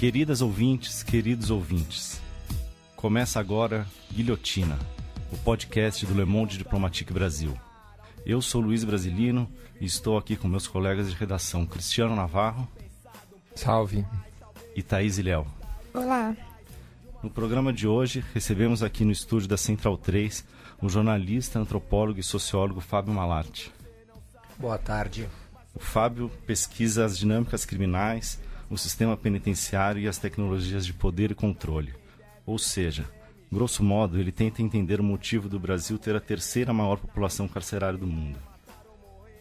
Queridas ouvintes, queridos ouvintes, começa agora Guilhotina, o podcast do Le Monde Diplomatique Brasil. Eu sou Luiz Brasilino e estou aqui com meus colegas de redação Cristiano Navarro. Salve. E Thaís Ilhéu. Olá. No programa de hoje, recebemos aqui no estúdio da Central 3 o jornalista, antropólogo e sociólogo Fábio Malarte. Boa tarde. O Fábio pesquisa as dinâmicas criminais, o sistema penitenciário e as tecnologias de poder e controle. Ou seja, grosso modo, ele tenta entender o motivo do Brasil ter a terceira maior população carcerária do mundo.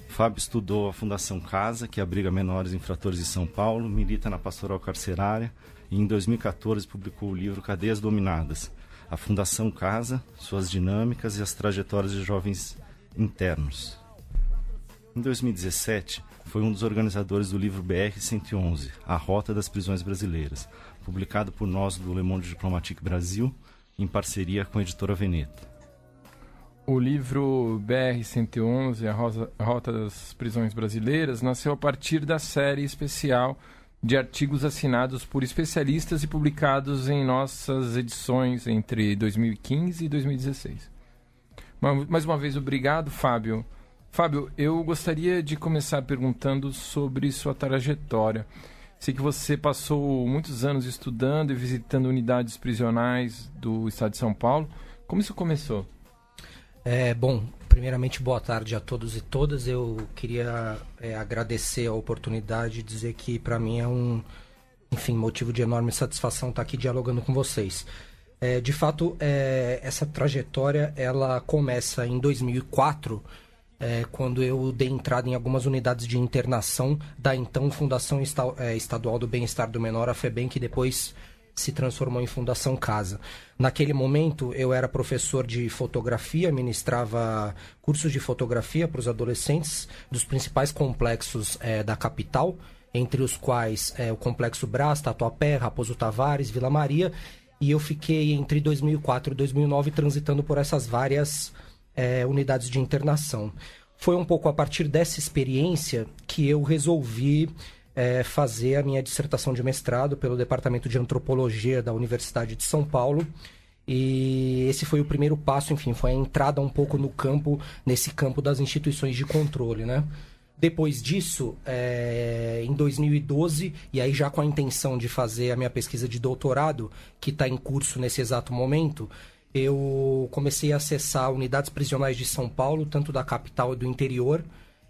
Fábio estudou a Fundação Casa, que abriga menores infratores de São Paulo, milita na pastoral carcerária e em 2014 publicou o livro Cadeias Dominadas, a Fundação Casa, suas dinâmicas e as trajetórias de jovens internos. Em 2017, foi um dos organizadores do livro BR-111, A Rota das Prisões Brasileiras, publicado por nós do Le Monde Diplomatique Brasil, em parceria com a editora Veneta. O livro BR-111, A Rota das Prisões Brasileiras, nasceu a partir da série especial de artigos assinados por especialistas e publicados em nossas edições entre 2015 e 2016. Mais uma vez, obrigado, Fábio. Fábio, eu gostaria de começar perguntando sobre sua trajetória. Sei que você passou muitos anos estudando e visitando unidades prisionais do estado de São Paulo. Como isso começou? É, bom, primeiramente, boa tarde a todos e todas. Eu queria é, agradecer a oportunidade e dizer que para mim é um, enfim, motivo de enorme satisfação estar aqui dialogando com vocês. É, de fato, é, essa trajetória ela começa em 2004, é, quando eu dei entrada em algumas unidades de internação da então Fundação é, Estadual do Bem-Estar do Menor, a FEBEM, que depois se transformou em Fundação Casa. Naquele momento, eu era professor de fotografia, ministrava cursos de fotografia para os adolescentes dos principais complexos é, da capital, entre os quais é, o Complexo Brás, Tatuapé, Raposo Tavares, Vila Maria, e eu fiquei entre 2004 e 2009 transitando por essas várias é, unidades de internação. Foi um pouco a partir dessa experiência que eu resolvi é, fazer a minha dissertação de mestrado pelo Departamento de Antropologia da Universidade de São Paulo. E esse foi o primeiro passo, enfim, foi a entrada um pouco no campo, nesse campo das instituições de controle, né? Depois disso, é, em 2012, e aí já com a intenção de fazer a minha pesquisa de doutorado, que está em curso nesse exato momento, eu comecei a acessar unidades prisionais de São Paulo, tanto da capital e do interior,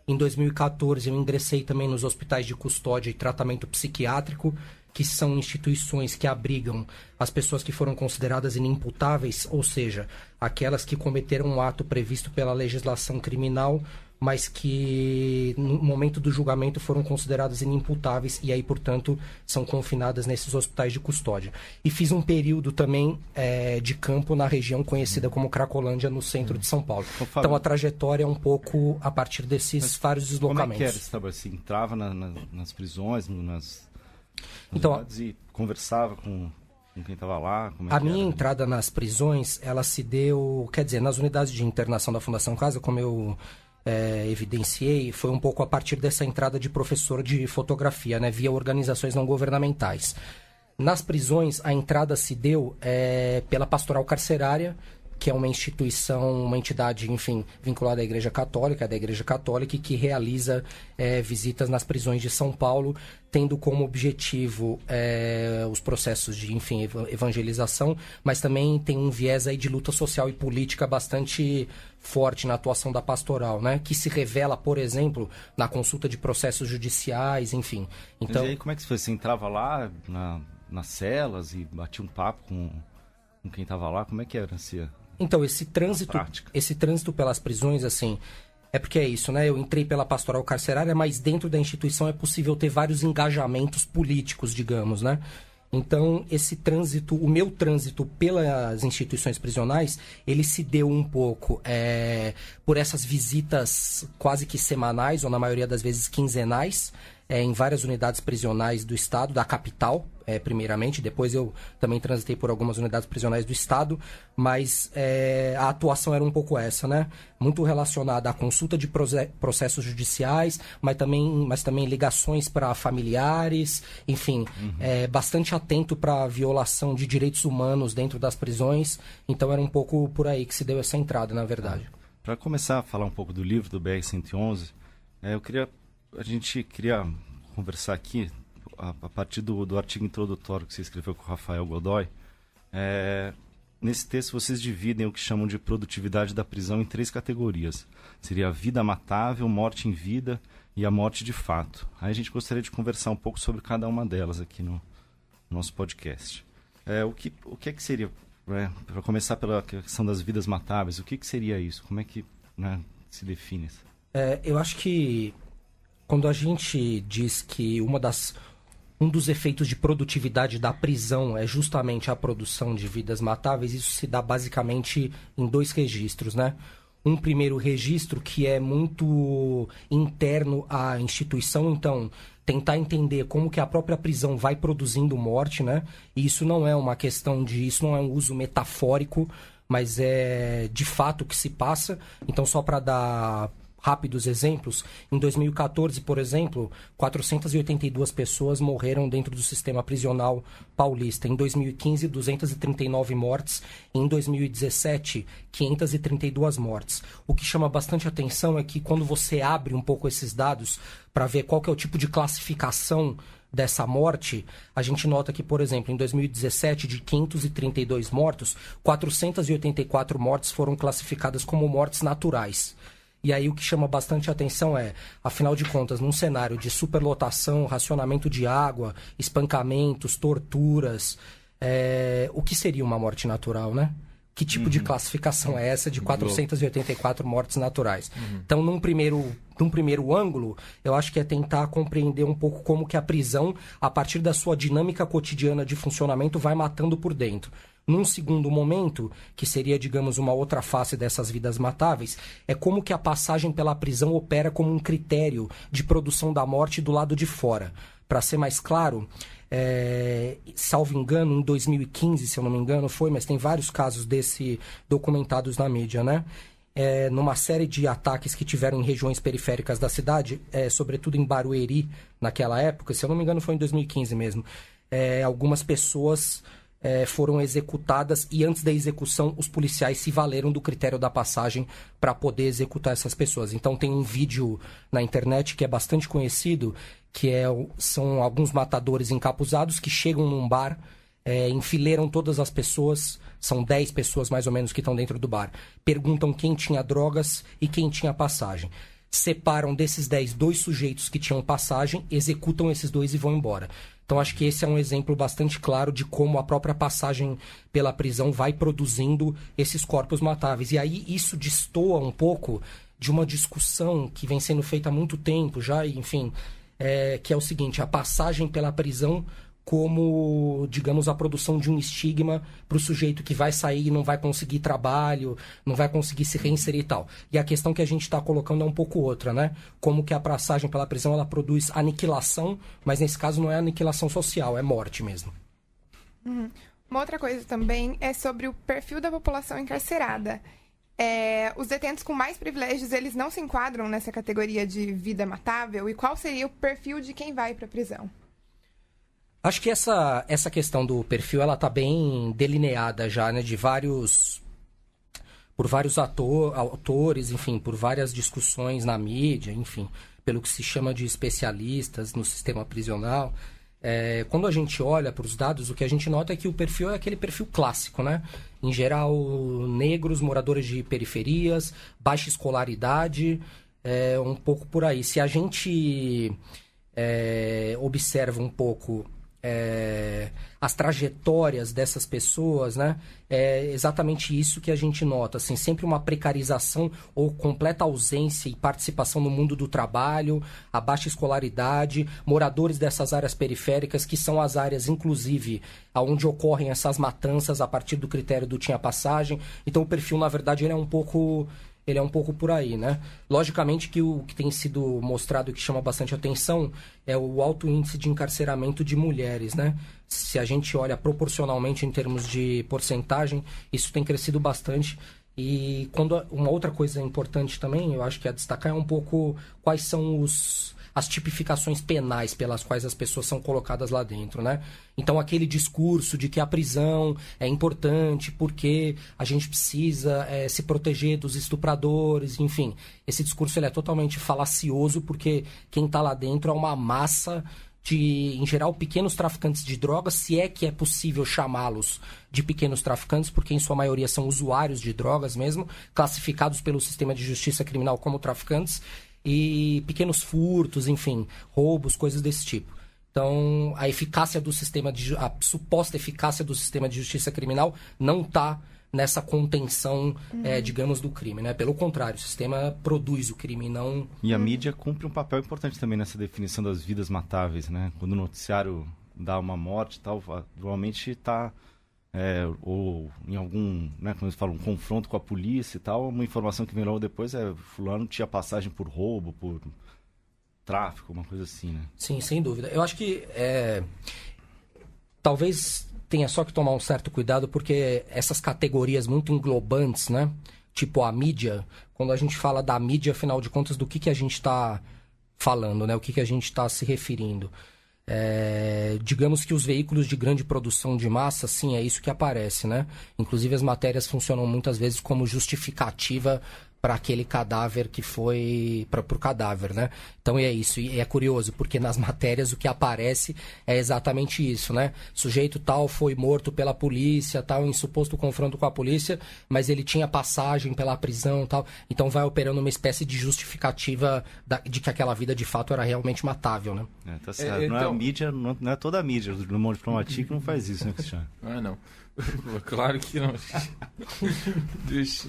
em 2014, eu ingressei também nos hospitais de custódia e tratamento psiquiátrico, que são instituições que abrigam as pessoas que foram consideradas inimputáveis, ou seja, aquelas que cometeram um ato previsto pela legislação criminal mas que no momento do julgamento foram consideradas inimputáveis e aí, portanto, são confinadas nesses hospitais de custódia. E fiz um período também é, de campo na região conhecida como Cracolândia, no centro de São Paulo. Então a trajetória é um pouco a partir desses vários deslocamentos. Como é que era? Você entrava na, na, nas prisões, nas, nas então, e conversava com com quem estava lá? É a minha era? entrada nas prisões, ela se deu, quer dizer, nas unidades de internação da Fundação Casa, como eu é, evidenciei foi um pouco a partir dessa entrada de professor de fotografia, né, via organizações não governamentais. Nas prisões, a entrada se deu é, pela pastoral carcerária, que é uma instituição, uma entidade, enfim, vinculada à Igreja Católica, da Igreja Católica, e que realiza é, visitas nas prisões de São Paulo, tendo como objetivo é, os processos de, enfim, evangelização, mas também tem um viés aí de luta social e política bastante forte na atuação da pastoral, né? Que se revela, por exemplo, na consulta de processos judiciais, enfim. Então, mas aí, como é que foi? Você entrava lá na, nas celas e batia um papo com, com quem estava lá? Como é que era, Cia? Então, esse trânsito, esse trânsito pelas prisões, assim, é porque é isso, né? Eu entrei pela pastoral carcerária, mas dentro da instituição é possível ter vários engajamentos políticos, digamos, né? Então, esse trânsito, o meu trânsito pelas instituições prisionais, ele se deu um pouco é, por essas visitas quase que semanais, ou na maioria das vezes quinzenais, é, em várias unidades prisionais do estado, da capital, é, primeiramente. Depois eu também transitei por algumas unidades prisionais do estado, mas é, a atuação era um pouco essa, né? Muito relacionada à consulta de processos judiciais, mas também, mas também ligações para familiares, enfim, uhum. é, bastante atento para a violação de direitos humanos dentro das prisões. Então era um pouco por aí que se deu essa entrada, na verdade. Para começar a falar um pouco do livro do BR-111, é, eu queria a gente queria conversar aqui a, a partir do, do, artigo introdutório que você escreveu com o Rafael Godoy. É, nesse texto vocês dividem o que chamam de produtividade da prisão em três categorias. Seria a vida matável, morte em vida e a morte de fato. Aí a gente gostaria de conversar um pouco sobre cada uma delas aqui no, no nosso podcast. É, o, que, o que é que seria, né, para começar pela questão das vidas matáveis, o que, que seria isso? Como é que né, se define isso? É, eu acho que quando a gente diz que uma das um dos efeitos de produtividade da prisão é justamente a produção de vidas matáveis, isso se dá basicamente em dois registros, né? Um primeiro registro que é muito interno à instituição, então tentar entender como que a própria prisão vai produzindo morte, né? E isso não é uma questão de, isso não é um uso metafórico, mas é de fato que se passa. Então só para dar rápidos exemplos, em 2014, por exemplo, 482 pessoas morreram dentro do sistema prisional paulista. Em 2015, 239 mortes. Em 2017, 532 mortes. O que chama bastante atenção é que quando você abre um pouco esses dados para ver qual é o tipo de classificação dessa morte, a gente nota que, por exemplo, em 2017, de 532 mortos, 484 mortes foram classificadas como mortes naturais. E aí o que chama bastante atenção é, afinal de contas, num cenário de superlotação, racionamento de água, espancamentos, torturas, é... o que seria uma morte natural, né? Que tipo uhum. de classificação é essa de 484 mortes naturais? Uhum. Então, num primeiro, num primeiro ângulo, eu acho que é tentar compreender um pouco como que a prisão, a partir da sua dinâmica cotidiana de funcionamento, vai matando por dentro. Num segundo momento, que seria, digamos, uma outra face dessas vidas matáveis, é como que a passagem pela prisão opera como um critério de produção da morte do lado de fora. Para ser mais claro, é, salvo engano, em 2015, se eu não me engano, foi, mas tem vários casos desse documentados na mídia, né? É, numa série de ataques que tiveram em regiões periféricas da cidade, é, sobretudo em Barueri, naquela época, se eu não me engano, foi em 2015 mesmo. É, algumas pessoas é, foram executadas e antes da execução os policiais se valeram do critério da passagem para poder executar essas pessoas. Então tem um vídeo na internet que é bastante conhecido, que é, são alguns matadores encapuzados que chegam num bar, é, enfileiram todas as pessoas, são 10 pessoas mais ou menos que estão dentro do bar, perguntam quem tinha drogas e quem tinha passagem separam desses 10 dois sujeitos que tinham passagem, executam esses dois e vão embora. Então acho que esse é um exemplo bastante claro de como a própria passagem pela prisão vai produzindo esses corpos matáveis. E aí isso destoa um pouco de uma discussão que vem sendo feita há muito tempo já, enfim, é, que é o seguinte: a passagem pela prisão como, digamos, a produção de um estigma para o sujeito que vai sair e não vai conseguir trabalho, não vai conseguir se reinserir e tal. E a questão que a gente está colocando é um pouco outra, né? Como que a passagem pela prisão ela produz aniquilação, mas nesse caso não é aniquilação social, é morte mesmo. Uhum. Uma outra coisa também é sobre o perfil da população encarcerada. É, os detentos com mais privilégios, eles não se enquadram nessa categoria de vida matável? E qual seria o perfil de quem vai para a prisão? Acho que essa, essa questão do perfil ela tá bem delineada já, né? De vários. Por vários ator, autores, enfim, por várias discussões na mídia, enfim, pelo que se chama de especialistas no sistema prisional. É, quando a gente olha para os dados, o que a gente nota é que o perfil é aquele perfil clássico, né? Em geral, negros, moradores de periferias, baixa escolaridade, é, um pouco por aí. Se a gente é, observa um pouco é, as trajetórias dessas pessoas, né? É exatamente isso que a gente nota, assim, sempre uma precarização ou completa ausência e participação no mundo do trabalho, a baixa escolaridade, moradores dessas áreas periféricas, que são as áreas, inclusive, aonde ocorrem essas matanças a partir do critério do tinha passagem. Então, o perfil, na verdade, ele é um pouco ele é um pouco por aí, né? Logicamente que o que tem sido mostrado que chama bastante atenção é o alto índice de encarceramento de mulheres, né? Se a gente olha proporcionalmente em termos de porcentagem, isso tem crescido bastante. E quando uma outra coisa importante também, eu acho que é destacar é um pouco quais são os as tipificações penais pelas quais as pessoas são colocadas lá dentro, né? Então aquele discurso de que a prisão é importante porque a gente precisa é, se proteger dos estupradores, enfim, esse discurso ele é totalmente falacioso porque quem está lá dentro é uma massa de, em geral, pequenos traficantes de drogas, se é que é possível chamá-los de pequenos traficantes, porque em sua maioria são usuários de drogas mesmo, classificados pelo sistema de justiça criminal como traficantes, e pequenos furtos, enfim, roubos, coisas desse tipo. Então, a eficácia do sistema de a suposta eficácia do sistema de justiça criminal não está nessa contenção, uhum. é, digamos, do crime, né? Pelo contrário, o sistema produz o crime, não... E a mídia cumpre um papel importante também nessa definição das vidas matáveis, né? Quando o noticiário dá uma morte e tal, provavelmente está é, ou em algum, né, como eles falam, um confronto com a polícia e tal, uma informação que vem logo depois é fulano tinha passagem por roubo, por tráfico, uma coisa assim, né? Sim, sem dúvida. Eu acho que é, talvez tenha só que tomar um certo cuidado porque essas categorias muito englobantes, né? Tipo a mídia, quando a gente fala da mídia, afinal de contas, do que, que a gente está falando, né? O que, que a gente está se referindo. É, digamos que os veículos de grande produção de massa, sim, é isso que aparece, né? Inclusive as matérias funcionam muitas vezes como justificativa para aquele cadáver que foi para o cadáver, né? Então é isso e é curioso porque nas matérias o que aparece é exatamente isso, né? Sujeito tal foi morto pela polícia, tal em suposto confronto com a polícia, mas ele tinha passagem pela prisão, tal. Então vai operando uma espécie de justificativa da, de que aquela vida de fato era realmente matável, né? É, tá certo. É, então... Não é a então mídia, não, não, é toda a mídia, o mundo diplomático não faz isso, né, Cristiano? Ah, não. claro que não.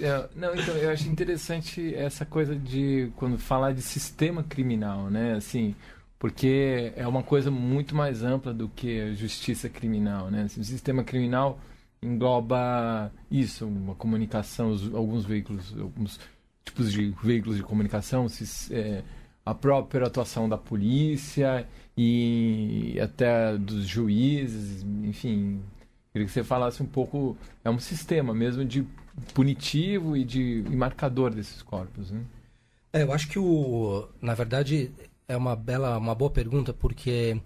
É, não, então eu acho interessante essa coisa de quando falar de sistema criminal, né? Assim, porque é uma coisa muito mais ampla do que a justiça criminal, né? O sistema criminal engloba isso, uma comunicação, alguns veículos, alguns tipos de veículos de comunicação, é, a própria atuação da polícia e até dos juízes, enfim, Queria que você falasse um pouco, é um sistema mesmo de punitivo e de e marcador desses corpos, né? É, eu acho que o, na verdade, é uma bela, uma boa pergunta porque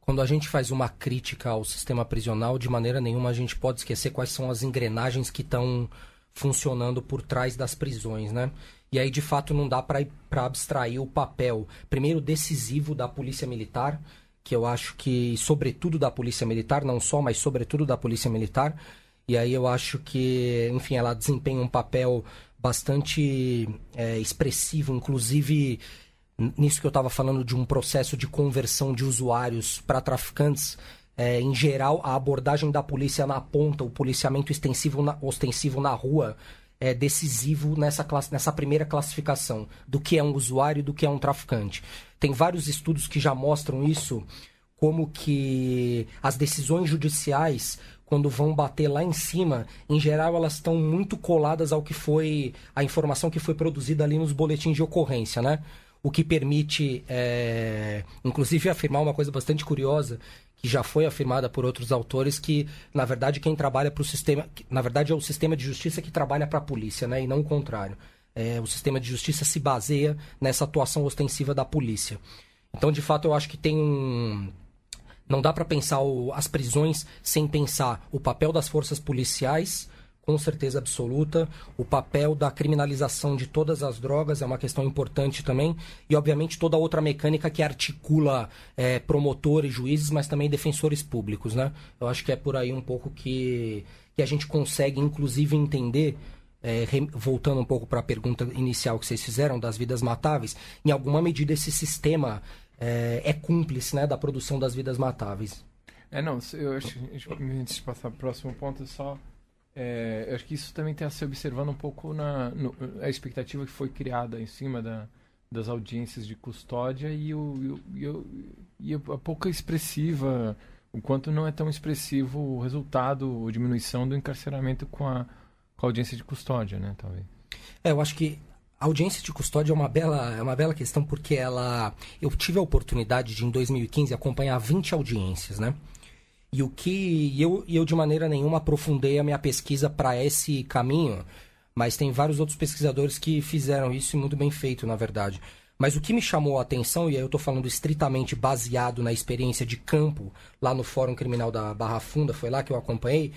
quando a gente faz uma crítica ao sistema prisional, de maneira nenhuma a gente pode esquecer quais são as engrenagens que estão funcionando por trás das prisões, né? E aí, de fato, não dá para abstrair o papel, primeiro, decisivo da polícia militar, que eu acho que, sobretudo da Polícia Militar, não só, mas sobretudo da Polícia Militar. E aí eu acho que, enfim, ela desempenha um papel bastante é, expressivo, inclusive nisso que eu estava falando de um processo de conversão de usuários para traficantes. É, em geral, a abordagem da polícia na ponta, o policiamento extensivo na, ostensivo na rua, é decisivo nessa, nessa primeira classificação do que é um usuário e do que é um traficante. Tem vários estudos que já mostram isso, como que as decisões judiciais, quando vão bater lá em cima, em geral elas estão muito coladas ao que foi a informação que foi produzida ali nos boletins de ocorrência, né? O que permite, é, inclusive, afirmar uma coisa bastante curiosa, que já foi afirmada por outros autores que, na verdade, quem trabalha para o sistema, na verdade é o sistema de justiça que trabalha para a polícia, né, e não o contrário. É, o sistema de justiça se baseia nessa atuação ostensiva da polícia. Então, de fato, eu acho que tem um não dá para pensar o, as prisões sem pensar o papel das forças policiais com certeza absoluta. O papel da criminalização de todas as drogas é uma questão importante também. E, obviamente, toda outra mecânica que articula é, promotores, juízes, mas também defensores públicos, né? Eu acho que é por aí um pouco que, que a gente consegue, inclusive, entender. É, voltando um pouco para a pergunta inicial que vocês fizeram das vidas matáveis, em alguma medida esse sistema é, é cúmplice né, da produção das vidas matáveis. É, não, eu acho, antes de passar para o próximo ponto, só é, eu acho que isso também a se observando um pouco na no, a expectativa que foi criada em cima da, das audiências de custódia e, o, e, o, e a pouca expressiva, o quanto não é tão expressivo o resultado ou diminuição do encarceramento com a, com a audiência de custódia, né, talvez. É, eu acho que a audiência de custódia é uma bela, é uma bela questão porque ela. Eu tive a oportunidade de, em 2015, acompanhar 20 audiências, né? E o que. Eu, eu, de maneira nenhuma, aprofundei a minha pesquisa para esse caminho, mas tem vários outros pesquisadores que fizeram isso e muito bem feito, na verdade. Mas o que me chamou a atenção, e aí eu estou falando estritamente baseado na experiência de campo lá no Fórum Criminal da Barra Funda, foi lá que eu acompanhei,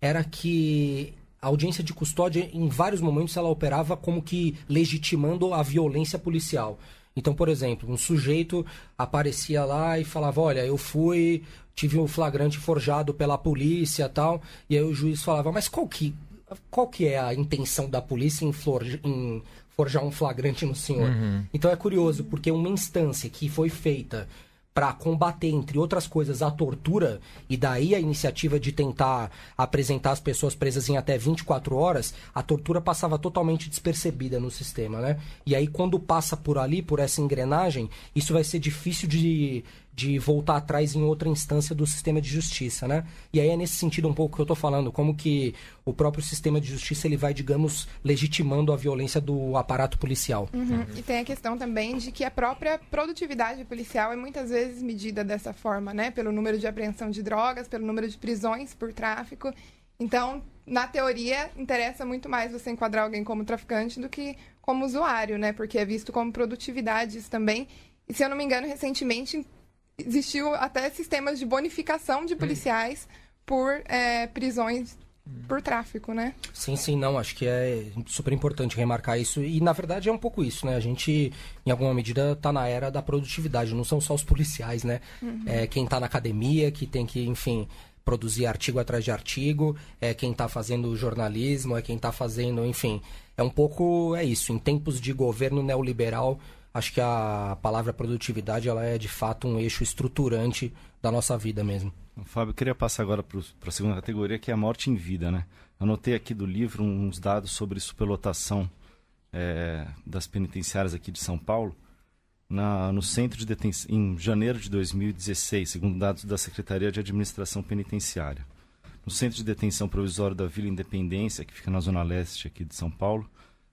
era que a audiência de custódia, em vários momentos, ela operava como que legitimando a violência policial. Então, por exemplo, um sujeito aparecia lá e falava: Olha, eu fui, tive um flagrante forjado pela polícia tal. E aí o juiz falava: Mas qual que, qual que é a intenção da polícia em, flor, em forjar um flagrante no senhor? Uhum. Então é curioso, porque uma instância que foi feita para combater, entre outras coisas, a tortura, e daí a iniciativa de tentar apresentar as pessoas presas em até 24 horas, a tortura passava totalmente despercebida no sistema, né? E aí, quando passa por ali, por essa engrenagem, isso vai ser difícil de, de voltar atrás em outra instância do sistema de justiça, né? E aí é nesse sentido um pouco que eu estou falando, como que o próprio sistema de justiça ele vai, digamos, legitimando a violência do aparato policial. Uhum. E tem a questão também de que a própria produtividade policial é muitas vezes medida dessa forma, né? Pelo número de apreensão de drogas, pelo número de prisões por tráfico. Então, na teoria, interessa muito mais você enquadrar alguém como traficante do que como usuário, né? Porque é visto como produtividade isso também. E se eu não me engano, recentemente existiu até sistemas de bonificação de policiais hum. por é, prisões por tráfico, né? Sim, sim, não, acho que é super importante remarcar isso. E na verdade é um pouco isso, né? A gente, em alguma medida, está na era da produtividade, não são só os policiais, né? Uhum. É quem está na academia, que tem que, enfim, produzir artigo atrás de artigo, é quem está fazendo jornalismo, é quem está fazendo, enfim. É um pouco, é isso. Em tempos de governo neoliberal, acho que a palavra produtividade ela é de fato um eixo estruturante da nossa vida mesmo. Fábio, queria passar agora para a segunda categoria, que é a morte em vida, né? Anotei aqui do livro uns dados sobre superlotação é, das penitenciárias aqui de São Paulo. Na, no centro de detenção, em janeiro de 2016, segundo dados da Secretaria de Administração Penitenciária. No centro de detenção provisório da Vila Independência, que fica na zona leste aqui de São Paulo,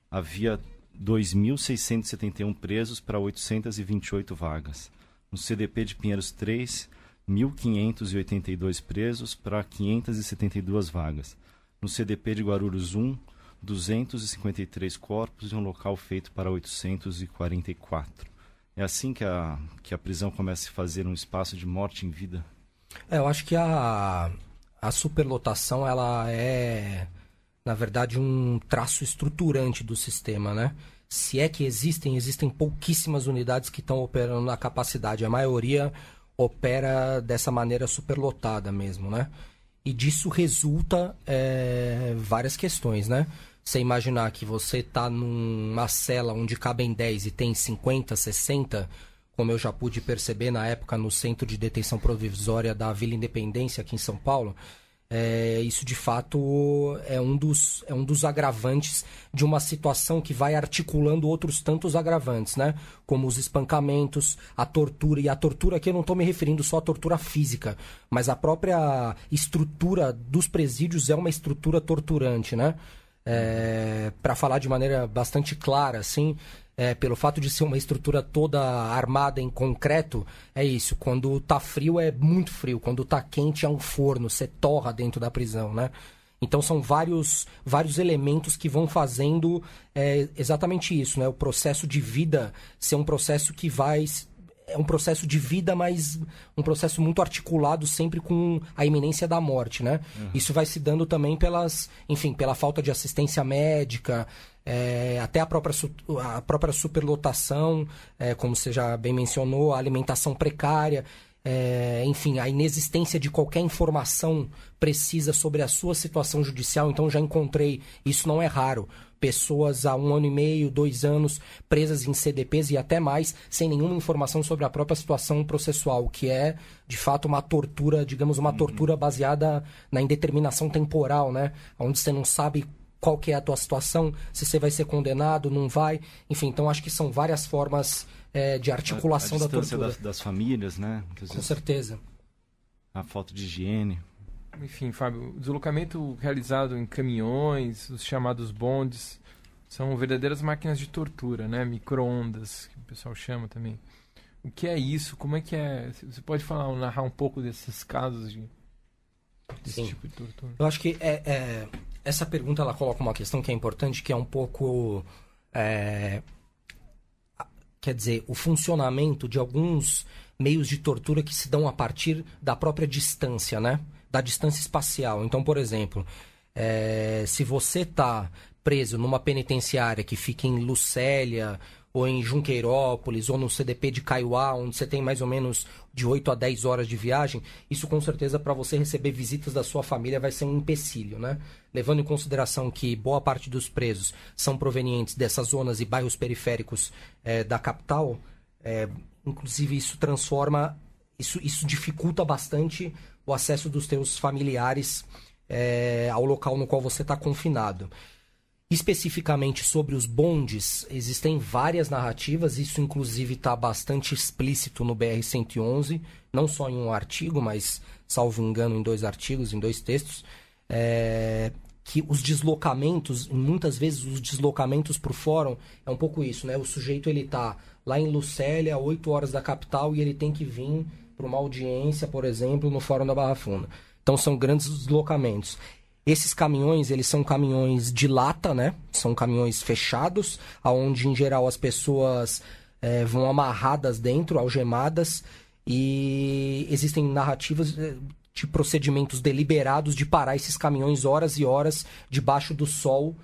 havia 2.671 presos para 828 vagas. No CDP de Pinheiros 3, 1.582 presos para 572 vagas. No CDP de Guarulhos 1, 253 corpos em um local feito para 844. É assim que a, que a prisão começa a fazer um espaço de morte em vida? É, eu acho que a, a superlotação ela é na verdade, um traço estruturante do sistema, né? Se é que existem, existem pouquíssimas unidades que estão operando na capacidade. A maioria opera dessa maneira superlotada mesmo, né? E disso resulta é, várias questões, né? Você imaginar que você está numa cela onde cabem 10 e tem 50, 60, como eu já pude perceber na época no centro de detenção provisória da Vila Independência aqui em São Paulo, é, isso de fato é um, dos, é um dos agravantes de uma situação que vai articulando outros tantos agravantes, né? Como os espancamentos, a tortura. E a tortura aqui eu não estou me referindo só à tortura física, mas a própria estrutura dos presídios é uma estrutura torturante, né? É, para falar de maneira bastante clara, assim, é, pelo fato de ser uma estrutura toda armada em concreto, é isso. Quando tá frio é muito frio, quando tá quente é um forno, você torra dentro da prisão, né? Então são vários, vários elementos que vão fazendo é, exatamente isso, né? O processo de vida ser um processo que vai é um processo de vida, mas um processo muito articulado sempre com a iminência da morte, né? Uhum. Isso vai se dando também pelas, enfim, pela falta de assistência médica, é, até a própria, a própria superlotação, é, como você já bem mencionou, a alimentação precária, é, enfim, a inexistência de qualquer informação precisa sobre a sua situação judicial. Então, já encontrei, isso não é raro, pessoas há um ano e meio, dois anos, presas em CDPs e até mais, sem nenhuma informação sobre a própria situação processual, que é, de fato, uma tortura, digamos, uma uhum. tortura baseada na indeterminação temporal, né? Onde você não sabe qual que é a tua situação, se você vai ser condenado, não vai. Enfim, então acho que são várias formas é, de articulação a, a da tortura. Das, das famílias, né? Com certeza. A falta de higiene. Enfim, Fábio, o deslocamento realizado em caminhões, os chamados bondes, São verdadeiras máquinas de tortura, né? Micro-ondas, que o pessoal chama também. O que é isso? Como é que é? Você pode falar, narrar um pouco desses casos de desse Sim. tipo de tortura? Eu acho que é, é, essa pergunta ela coloca uma questão que é importante, que é um pouco. é, quer dizer, o funcionamento de alguns meios de tortura que se dão a partir da própria distância, né? Da distância espacial. Então, por exemplo, é, se você está preso numa penitenciária que fica em Lucélia ou em Junqueirópolis ou no CDP de Caiuá, onde você tem mais ou menos de 8 a 10 horas de viagem, isso com certeza para você receber visitas da sua família vai ser um empecilho, né? Levando em consideração que boa parte dos presos são provenientes dessas zonas e bairros periféricos eh, da capital, eh, inclusive isso transforma, isso, isso dificulta bastante o acesso dos teus familiares eh, ao local no qual você está confinado. Especificamente sobre os bondes, existem várias narrativas, isso inclusive está bastante explícito no BR-111, não só em um artigo, mas, salvo engano, em dois artigos, em dois textos, é, que os deslocamentos, muitas vezes os deslocamentos para o fórum, é um pouco isso, né? O sujeito ele tá lá em Lucélia, a 8 horas da capital, e ele tem que vir para uma audiência, por exemplo, no Fórum da Barra Funda. Então são grandes deslocamentos. Esses caminhões, eles são caminhões de lata, né? São caminhões fechados, aonde em geral as pessoas eh, vão amarradas dentro, algemadas, e existem narrativas eh, de procedimentos deliberados de parar esses caminhões horas e horas debaixo do sol.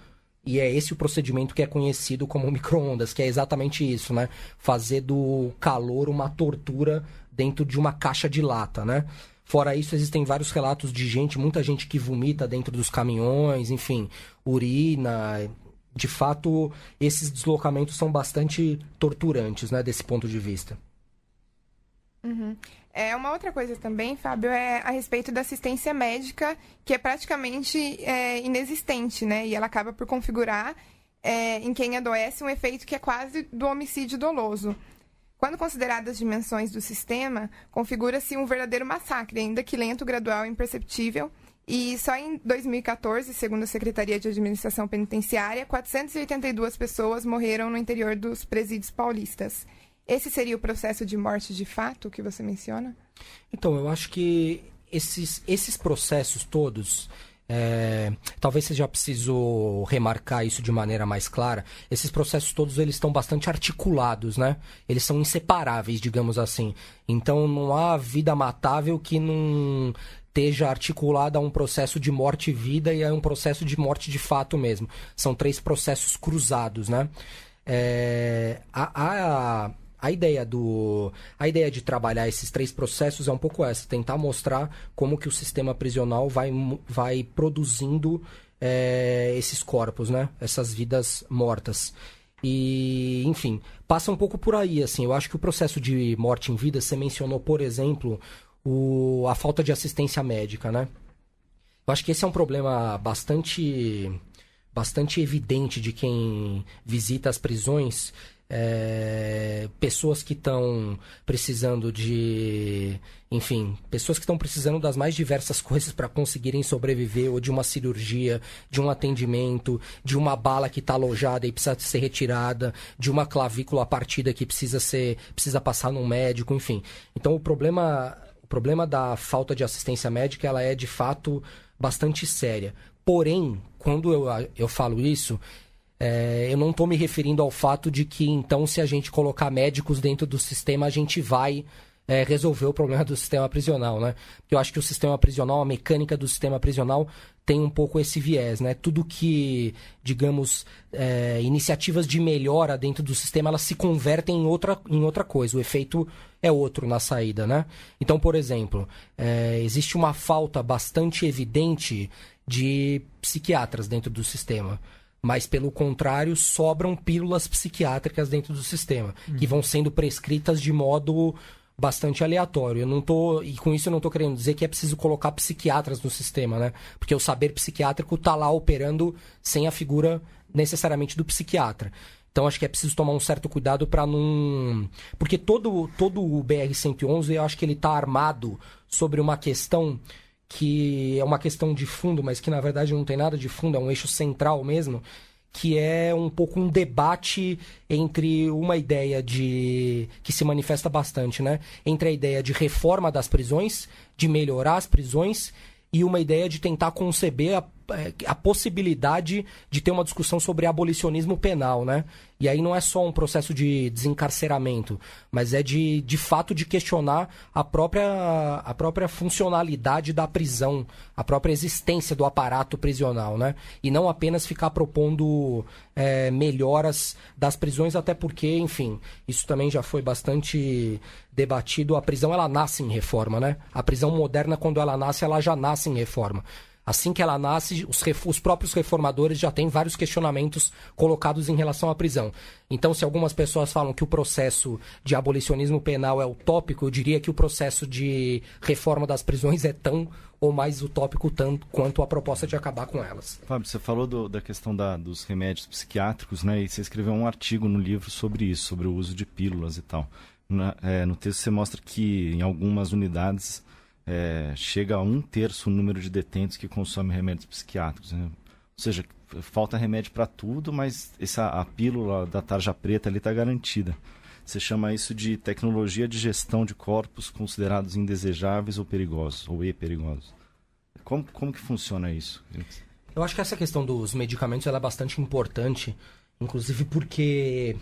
E é esse o procedimento que é conhecido como micro-ondas, que é exatamente isso, né? Fazer do calor uma tortura dentro de uma caixa de lata, né? Fora isso, existem vários relatos de gente, muita gente que vomita dentro dos caminhões, enfim, urina. De fato, esses deslocamentos são bastante torturantes, né, desse ponto de vista. É, uma outra coisa também, Fábio, é a respeito da assistência médica, que é praticamente é, inexistente, né? E ela acaba por configurar é, em quem adoece um efeito que é quase do homicídio doloso. Quando consideradas as dimensões do sistema, configura-se um verdadeiro massacre, ainda que lento, gradual e imperceptível. E só em 2014, segundo a Secretaria de Administração Penitenciária, 482 pessoas morreram no interior dos presídios paulistas. Esse seria o processo de morte de fato que você menciona? Então, eu acho que esses, esses processos todos. É, talvez seja preciso remarcar isso de maneira mais clara. Esses processos todos eles estão bastante articulados, né? Eles são inseparáveis, digamos assim. Então não há vida matável que não esteja articulada a um processo de morte e vida e a um processo de morte de fato mesmo. São três processos cruzados, né? É, a, a, a ideia do a ideia de trabalhar esses três processos é um pouco essa tentar mostrar como que o sistema prisional vai vai produzindo é, esses corpos né? Essas vidas mortas. E enfim passa um pouco por aí assim. Eu acho que o processo de morte em vida você mencionou por exemplo o, a falta de assistência médica né? Eu acho que esse é um problema bastante bastante evidente de quem visita as prisões. É, pessoas que estão precisando de. Enfim, pessoas que estão precisando das mais diversas coisas para conseguirem sobreviver, ou de uma cirurgia, de um atendimento, de uma bala que está alojada e precisa ser retirada, de uma clavícula partida que precisa ser. precisa passar num médico, enfim. Então o problema. O problema da falta de assistência médica ela é de fato bastante séria. Porém, quando eu, eu falo isso, é, eu não estou me referindo ao fato de que, então, se a gente colocar médicos dentro do sistema, a gente vai é, resolver o problema do sistema prisional, né? Eu acho que o sistema prisional, a mecânica do sistema prisional tem um pouco esse viés, né? Tudo que, digamos, é, iniciativas de melhora dentro do sistema, elas se convertem em outra, em outra coisa. O efeito é outro na saída, né? Então, por exemplo, é, existe uma falta bastante evidente de psiquiatras dentro do sistema. Mas, pelo contrário, sobram pílulas psiquiátricas dentro do sistema, que vão sendo prescritas de modo bastante aleatório. Eu não tô, e com isso eu não estou querendo dizer que é preciso colocar psiquiatras no sistema, né? Porque o saber psiquiátrico está lá operando sem a figura necessariamente do psiquiatra. Então acho que é preciso tomar um certo cuidado para não, porque todo todo o BR 111 eu acho que ele está armado sobre uma questão que é uma questão de fundo, mas que na verdade não tem nada de fundo, é um eixo central mesmo, que é um pouco um debate entre uma ideia de que se manifesta bastante, né? Entre a ideia de reforma das prisões, de melhorar as prisões e uma ideia de tentar conceber a a possibilidade de ter uma discussão sobre abolicionismo penal, né? E aí não é só um processo de desencarceramento, mas é de, de fato de questionar a própria, a própria funcionalidade da prisão, a própria existência do aparato prisional, né? E não apenas ficar propondo é, melhoras das prisões, até porque, enfim, isso também já foi bastante debatido. A prisão ela nasce em reforma, né? A prisão moderna, quando ela nasce, ela já nasce em reforma. Assim que ela nasce, os, os, próprios reformadores já têm vários questionamentos colocados em relação à prisão. Então, se algumas pessoas falam que o processo de abolicionismo penal é utópico, eu diria que o processo de reforma das prisões é tão ou mais utópico tanto quanto a proposta de acabar com elas. Fábio, você falou do, da questão da, dos remédios psiquiátricos, né? E você escreveu um artigo no livro sobre isso, sobre o uso de pílulas e tal. Na, é, no texto você mostra que em algumas unidades é, chega a um terço o número de detentos que consomem remédios psiquiátricos. Né? Ou seja, falta remédio para tudo, mas essa, a pílula da tarja preta ali está garantida. Você chama isso de tecnologia de gestão de corpos considerados indesejáveis ou perigosos, ou e perigosos. Como, como que funciona isso? Eu acho que essa questão dos medicamentos é bastante importante, inclusive porque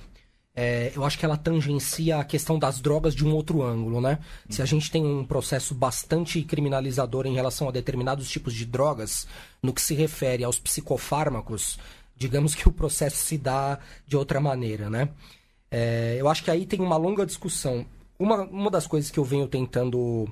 é, eu acho que ela tangencia a questão das drogas de um outro ângulo, né? Se a gente tem um processo bastante criminalizador em relação a determinados tipos de drogas, no que se refere aos psicofármacos, digamos que o processo se dá de outra maneira, né? É, eu acho que aí tem uma longa discussão. Uma, uma das coisas que eu venho tentando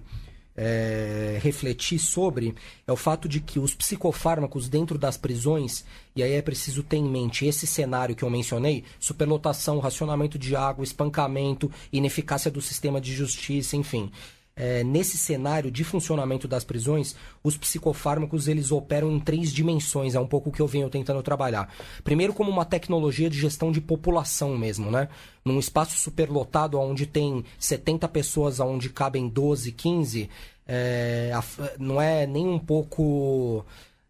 é, refletir sobre é o fato de que os psicofármacos dentro das prisões, e aí é preciso ter em mente esse cenário que eu mencionei: superlotação, racionamento de água, espancamento, ineficácia do sistema de justiça, enfim é, nesse cenário de funcionamento das prisões, os psicofármacos eles operam em três dimensões, é um pouco o que eu venho tentando trabalhar. Primeiro, como uma tecnologia de gestão de população mesmo, né? Num espaço superlotado onde tem 70 pessoas, onde cabem 12, 15, é, não é nem um pouco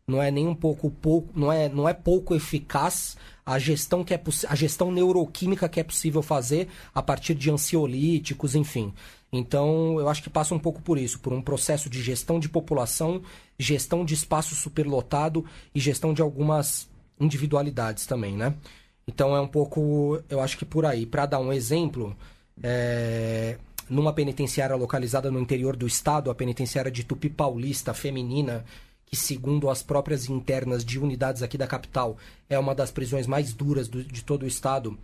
não é nem um pouco pouco não é não é pouco eficaz a gestão que é a gestão neuroquímica que é possível fazer a partir de ansiolíticos enfim então, eu acho que passa um pouco por isso, por um processo de gestão de população, gestão de espaço superlotado e gestão de algumas individualidades também, né? Então, é um pouco, eu acho que por aí. Para dar um exemplo, é... numa penitenciária localizada no interior do estado, a penitenciária de Tupi Paulista, feminina, que segundo as próprias internas de unidades aqui da capital, é uma das prisões mais duras do, de todo o estado,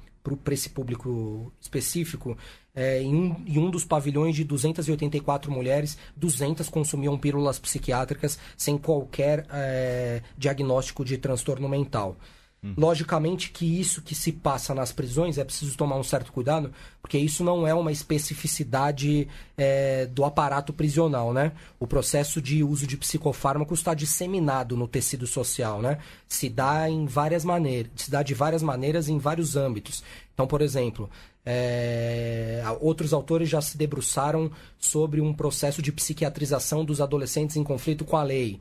para esse público específico, é, em, um, em, um, dos pavilhões de 284 mulheres, 200 consumiam pílulas psiquiátricas sem qualquer é, diagnóstico de transtorno mental. Uhum. Logicamente que isso que se passa nas prisões é preciso tomar um certo cuidado, porque isso não é uma especificidade é, do aparato prisional, né? O processo de uso de psicofármacos está disseminado no tecido social, né? Se dá em várias maneiras, se dá de várias maneiras em vários âmbitos. Então, por exemplo, é, outros autores já se debruçaram sobre um processo de psiquiatrização dos adolescentes em conflito com a lei.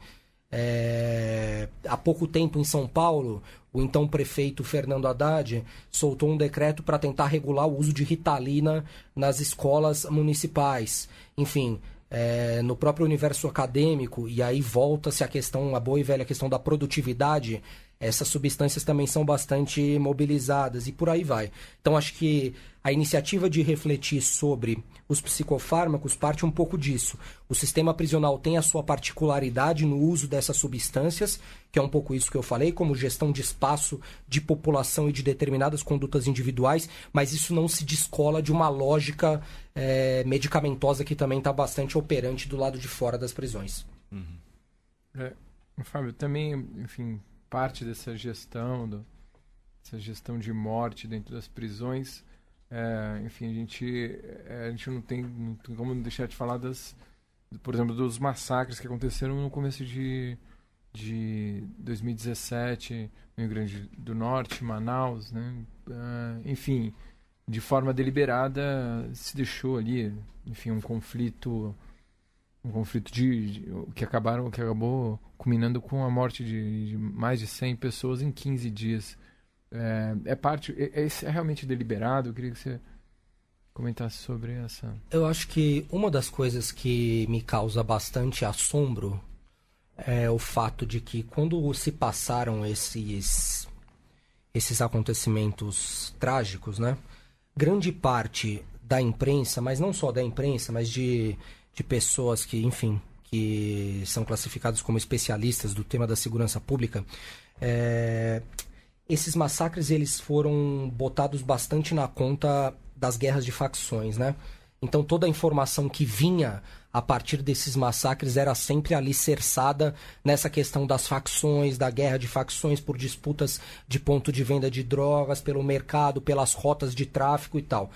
É, há pouco tempo em São Paulo, o então prefeito Fernando Haddad soltou um decreto para tentar regular o uso de ritalina nas escolas municipais. Enfim, é, no próprio universo acadêmico, e aí volta-se a questão, a boa e velha questão da produtividade, essas substâncias também são bastante mobilizadas e por aí vai. Então acho que a iniciativa de refletir sobre os psicofármacos parte um pouco disso. O sistema prisional tem a sua particularidade no uso dessas substâncias, que é um pouco isso que eu falei, como gestão de espaço, de população e de determinadas condutas individuais, mas isso não se descola de uma lógica é, medicamentosa que também está bastante operante do lado de fora das prisões. Uhum. É, Fábio, também, enfim, parte dessa gestão, do, gestão de morte dentro das prisões. É, enfim, a gente, é, a gente não tem, não tem como deixar de falar das, por exemplo, dos massacres que aconteceram no começo de, de 2017 no Rio Grande do Norte, Manaus, né? É, enfim, de forma deliberada se deixou ali, enfim, um conflito um conflito de, de, que acabaram que acabou culminando com a morte de, de, mais de 100 pessoas em 15 dias É, é parte. É, é, realmente deliberado? Eu queria que você comentasse sobre essa. Eu acho que uma das coisas que me causa bastante assombro é o fato de que quando se passaram esses esses acontecimentos trágicos, né? Grande parte da imprensa, mas não só da imprensa, mas de, de pessoas que, enfim, que são classificados como especialistas do tema da segurança pública, é, esses massacres eles foram botados bastante na conta das guerras de facções, né? Então toda a informação que vinha a partir desses massacres era sempre alicerçada nessa questão das facções, da guerra de facções por disputas de ponto de venda de drogas, pelo mercado, pelas rotas de tráfico e tal.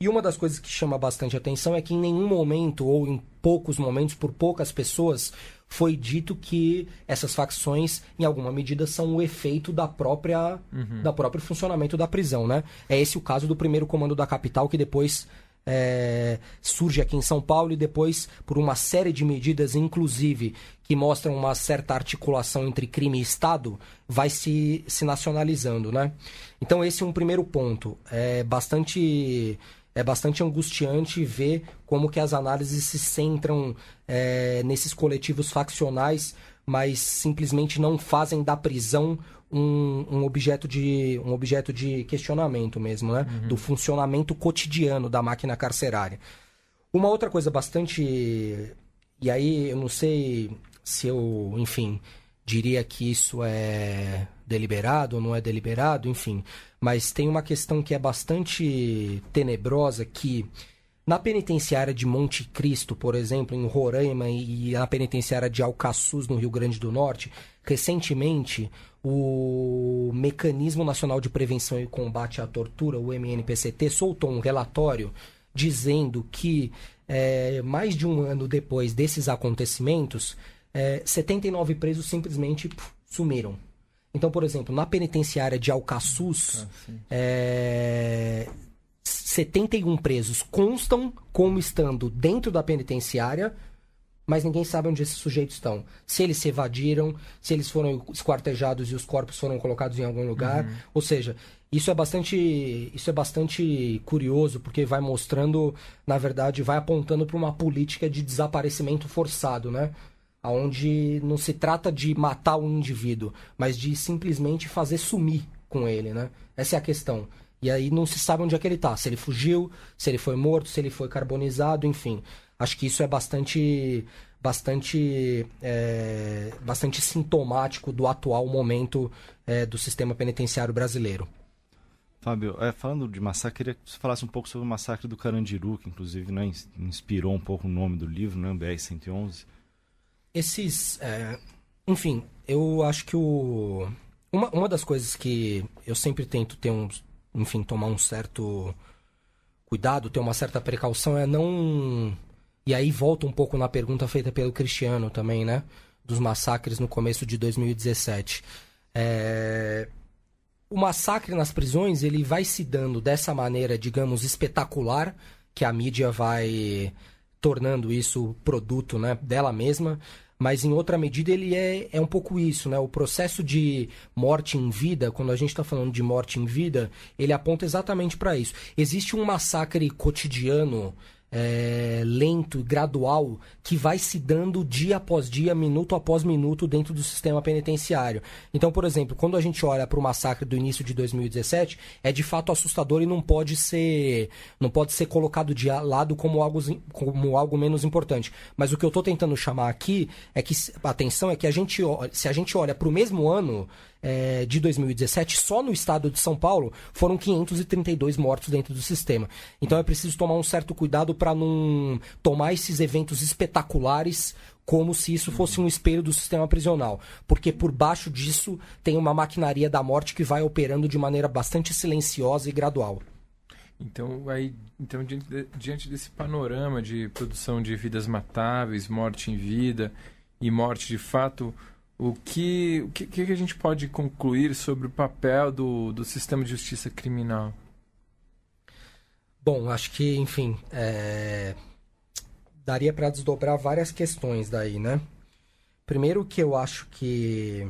E uma das coisas que chama bastante atenção é que em nenhum momento, ou em poucos momentos, por poucas pessoas, foi dito que essas facções, em alguma medida, são o efeito da própria, uhum. da próprio funcionamento da prisão, né? É esse o caso do primeiro comando da capital, que depois é, surge aqui em São Paulo e depois, por uma série de medidas, inclusive, que mostram uma certa articulação entre crime e Estado, vai se, se nacionalizando, né? Então esse é um primeiro ponto. É bastante é bastante angustiante ver como que as análises se centram é, nesses coletivos faccionais, mas simplesmente não fazem da prisão um, um, objeto, de, um objeto de questionamento mesmo, né? Uhum. Do funcionamento cotidiano da máquina carcerária. Uma outra coisa bastante. E aí eu não sei se eu, enfim, diria que isso é deliberado ou não é deliberado, enfim. Mas tem uma questão que é bastante tenebrosa que na penitenciária de Monte Cristo, por exemplo, em Roraima e na penitenciária de Alcaçuz, no Rio Grande do Norte, recentemente o Mecanismo Nacional de Prevenção e Combate à Tortura, o MNPCT, soltou um relatório dizendo que é, mais de um ano depois desses acontecimentos, é, 79 presos simplesmente sumiram. Então, por exemplo, na penitenciária de Alcaçuz, ah, é, 71 presos constam como estando dentro da penitenciária, mas ninguém sabe onde esses sujeitos estão. Se eles se evadiram, se eles foram esquartejados e os corpos foram colocados em algum lugar. Uhum. Ou seja, isso é bastante isso é bastante curioso porque vai mostrando, na verdade, vai apontando para uma política de desaparecimento forçado, né? Onde não se trata de matar um indivíduo, mas de simplesmente fazer sumir com ele, né? Essa é a questão. E aí não se sabe onde é que ele está. Se ele fugiu, se ele foi morto, se ele foi carbonizado, enfim. Acho que isso é bastante bastante é, bastante sintomático do atual momento é, do sistema penitenciário brasileiro. Fábio, é, falando de massacre, queria que você falasse um pouco sobre o massacre do Carandiru, que inclusive né, inspirou um pouco o nome do livro, né, BR-111 esses. É, enfim, eu acho que o. Uma, uma das coisas que eu sempre tento ter um. Enfim, tomar um certo cuidado, ter uma certa precaução é não. E aí volta um pouco na pergunta feita pelo Cristiano também, né? Dos massacres no começo de 2017. É... O massacre nas prisões ele vai se dando dessa maneira, digamos, espetacular, que a mídia vai tornando isso produto né, dela mesma mas em outra medida ele é, é um pouco isso, né? O processo de morte em vida, quando a gente está falando de morte em vida, ele aponta exatamente para isso. Existe um massacre cotidiano é, lento gradual que vai se dando dia após dia, minuto após minuto dentro do sistema penitenciário. Então, por exemplo, quando a gente olha para o massacre do início de 2017, é de fato assustador e não pode ser não pode ser colocado de lado como algo, como algo menos importante. Mas o que eu estou tentando chamar aqui é que atenção é que a gente se a gente olha para o mesmo ano é, de 2017, só no estado de São Paulo, foram 532 mortos dentro do sistema. Então é preciso tomar um certo cuidado para não tomar esses eventos espetaculares como se isso fosse um espelho do sistema prisional, porque por baixo disso tem uma maquinaria da morte que vai operando de maneira bastante silenciosa e gradual. Então, aí, então diante, de, diante desse panorama de produção de vidas matáveis, morte em vida e morte de fato, o que, o que, que a gente pode concluir sobre o papel do, do sistema de justiça criminal? Bom, acho que, enfim, é... daria para desdobrar várias questões daí, né? Primeiro que eu acho que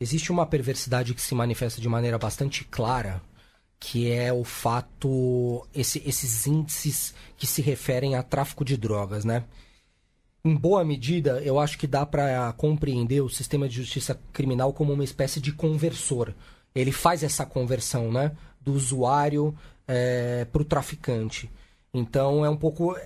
existe uma perversidade que se manifesta de maneira bastante clara, que é o fato, esse, esses índices que se referem a tráfico de drogas, né? Em boa medida, eu acho que dá para compreender o sistema de justiça criminal como uma espécie de conversor. Ele faz essa conversão, né? Do usuário é, para o traficante. Então é um pouco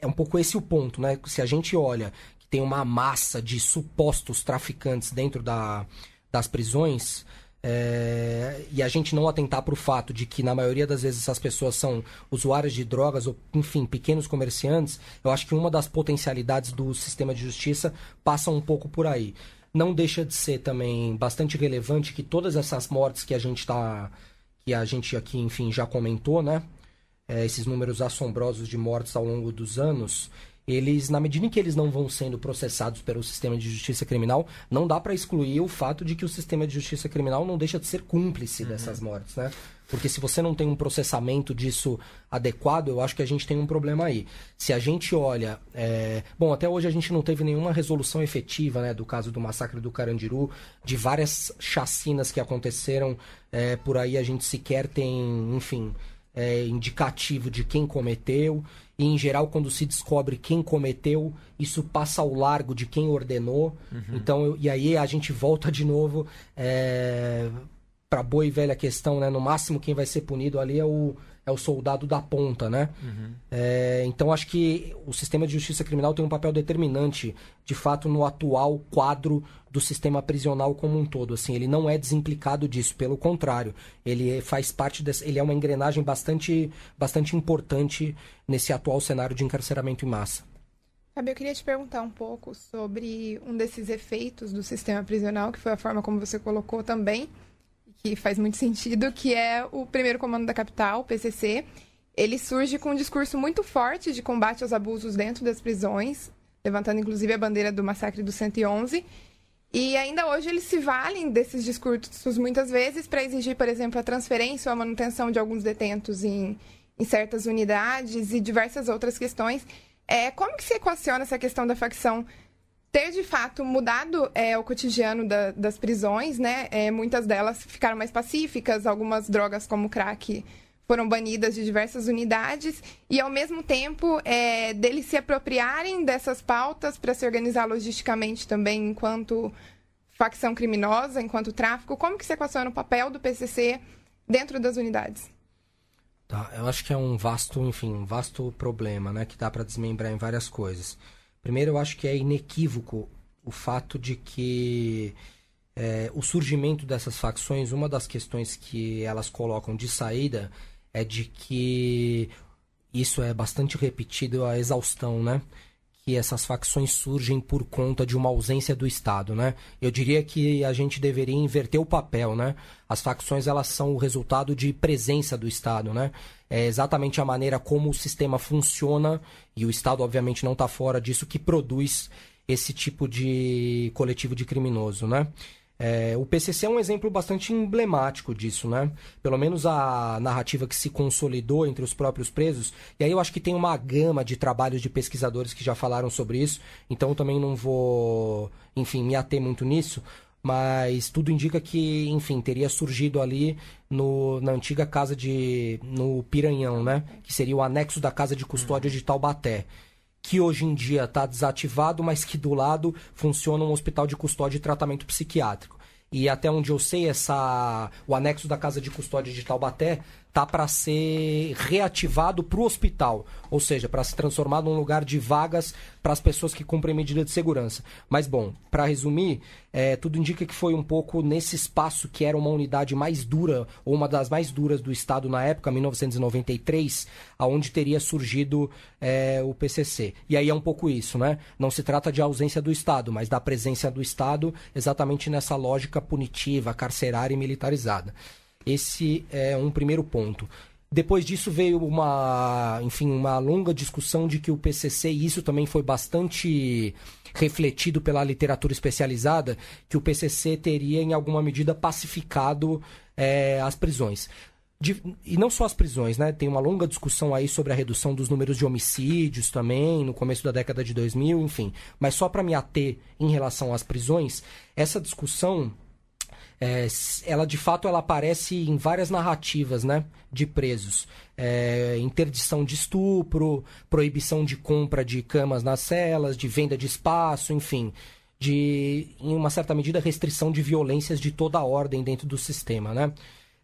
é um pouco esse o ponto, né? Se a gente olha que tem uma massa de supostos traficantes dentro da, das prisões, é, e a gente não atentar para o fato de que, na maioria das vezes, essas pessoas são usuários de drogas ou, enfim, pequenos comerciantes, eu acho que uma das potencialidades do sistema de justiça passa um pouco por aí. Não deixa de ser também bastante relevante que todas essas mortes que a gente está. que a gente aqui, enfim, já comentou, né? É, esses números assombrosos de mortes ao longo dos anos, eles, na medida em que eles não vão sendo processados pelo sistema de justiça criminal, não dá para excluir o fato de que o sistema de justiça criminal não deixa de ser cúmplice uhum. dessas mortes, né? Porque se você não tem um processamento disso adequado, eu acho que a gente tem um problema aí. Se a gente olha. É... Bom, até hoje a gente não teve nenhuma resolução efetiva né, do caso do massacre do Carandiru, de várias chacinas que aconteceram é, por aí, a gente sequer tem, enfim, é, indicativo de quem cometeu. E em geral quando se descobre quem cometeu isso passa ao largo de quem ordenou. Uhum. então e aí a gente volta de novo é, para boa e velha questão né? No máximo quem vai ser punido ali é o é o soldado da ponta, né? Uhum. É, então acho que o sistema de justiça criminal tem um papel determinante, de fato, no atual quadro do sistema prisional como um todo. Assim, ele não é desimplicado disso, pelo contrário, ele faz parte desse, ele é uma engrenagem bastante, bastante importante nesse atual cenário de encarceramento em massa. Fábio, eu queria te perguntar um pouco sobre um desses efeitos do sistema prisional, que foi a forma como você colocou também, que faz muito sentido, que é o primeiro comando da capital, o PCC. Ele surge com um discurso muito forte de combate aos abusos dentro das prisões, levantando inclusive a bandeira do massacre do 111. E ainda hoje eles se valem desses discursos muitas vezes para exigir, por exemplo, a transferência ou a manutenção de alguns detentos em, em certas unidades e diversas outras questões. É, como que se equaciona essa questão da facção ter de fato mudado é, o cotidiano da, das prisões, né? É, muitas delas ficaram mais pacíficas, algumas drogas como crack foram banidas de diversas unidades e ao mesmo tempo é, deles se apropriarem dessas pautas para se organizar logisticamente também enquanto facção criminosa, enquanto tráfico. Como que se equaciona o papel do PCC dentro das unidades? Tá, eu acho que é um vasto, enfim, um vasto problema, né, que dá para desmembrar em várias coisas. Primeiro, eu acho que é inequívoco o fato de que é, o surgimento dessas facções, uma das questões que elas colocam de saída é de que isso é bastante repetido a exaustão, né? Que essas facções surgem por conta de uma ausência do Estado, né? Eu diria que a gente deveria inverter o papel, né? As facções elas são o resultado de presença do Estado, né? É exatamente a maneira como o sistema funciona e o Estado obviamente não está fora disso que produz esse tipo de coletivo de criminoso, né? É, o PCC é um exemplo bastante emblemático disso, né? Pelo menos a narrativa que se consolidou entre os próprios presos. E aí eu acho que tem uma gama de trabalhos de pesquisadores que já falaram sobre isso. Então eu também não vou, enfim, me ater muito nisso. Mas tudo indica que, enfim, teria surgido ali no, na antiga casa de. no Piranhão, né? Que seria o anexo da casa de custódia de Taubaté que hoje em dia está desativado, mas que do lado funciona um hospital de custódia e tratamento psiquiátrico. E até onde eu sei, essa o anexo da casa de custódia de Taubaté tá para ser reativado para o hospital, ou seja, para se transformar num lugar de vagas para as pessoas que cumprem medida de segurança. Mas bom, para resumir, é, tudo indica que foi um pouco nesse espaço que era uma unidade mais dura ou uma das mais duras do estado na época, 1993, aonde teria surgido é, o PCC. E aí é um pouco isso, né? Não se trata de ausência do estado, mas da presença do estado exatamente nessa lógica punitiva, carcerária e militarizada. Esse é um primeiro ponto. Depois disso veio uma, enfim, uma longa discussão de que o PCC, e isso também foi bastante refletido pela literatura especializada, que o PCC teria em alguma medida pacificado é, as prisões. De, e não só as prisões, né? Tem uma longa discussão aí sobre a redução dos números de homicídios também, no começo da década de 2000, enfim. Mas só para me ater em relação às prisões, essa discussão é, ela de fato ela aparece em várias narrativas né, de presos. É, interdição de estupro, proibição de compra de camas nas celas, de venda de espaço, enfim. De, em uma certa medida, restrição de violências de toda a ordem dentro do sistema. Né?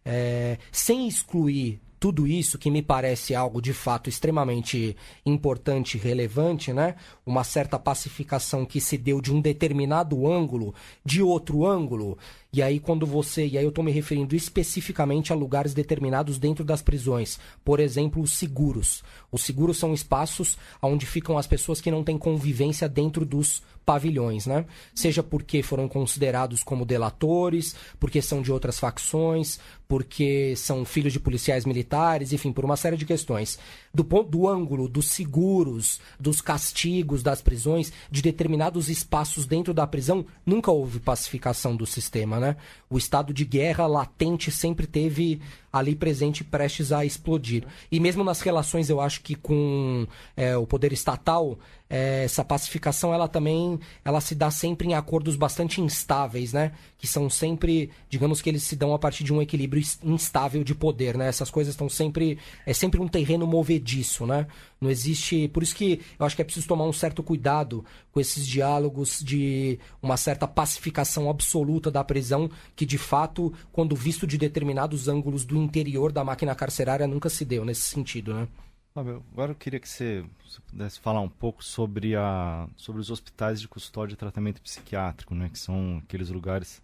É, sem excluir tudo isso, que me parece algo de fato extremamente importante e relevante, né? Uma certa pacificação que se deu de um determinado ângulo, de outro ângulo. E aí, quando você. E aí, eu estou me referindo especificamente a lugares determinados dentro das prisões. Por exemplo, os seguros. Os seguros são espaços onde ficam as pessoas que não têm convivência dentro dos pavilhões, né? Seja porque foram considerados como delatores, porque são de outras facções, porque são filhos de policiais militares, enfim, por uma série de questões. Do ponto do ângulo dos seguros, dos castigos, das prisões, de determinados espaços dentro da prisão, nunca houve pacificação do sistema, né? O estado de guerra latente sempre teve ali presente prestes a explodir. E mesmo nas relações, eu acho que com é, o poder estatal, é, essa pacificação ela também ela se dá sempre em acordos bastante instáveis, né? Que são sempre, digamos que eles se dão a partir de um equilíbrio instável de poder, né? Essas coisas estão sempre é sempre um terreno movediço, né? Não existe, por isso que eu acho que é preciso tomar um certo cuidado com esses diálogos de uma certa pacificação absoluta da prisão, que de fato, quando visto de determinados ângulos do interior da máquina carcerária, nunca se deu nesse sentido, né? Fábio, agora eu queria que você, pudesse falar um pouco sobre, a, sobre os hospitais de custódia e tratamento psiquiátrico, né, que são aqueles lugares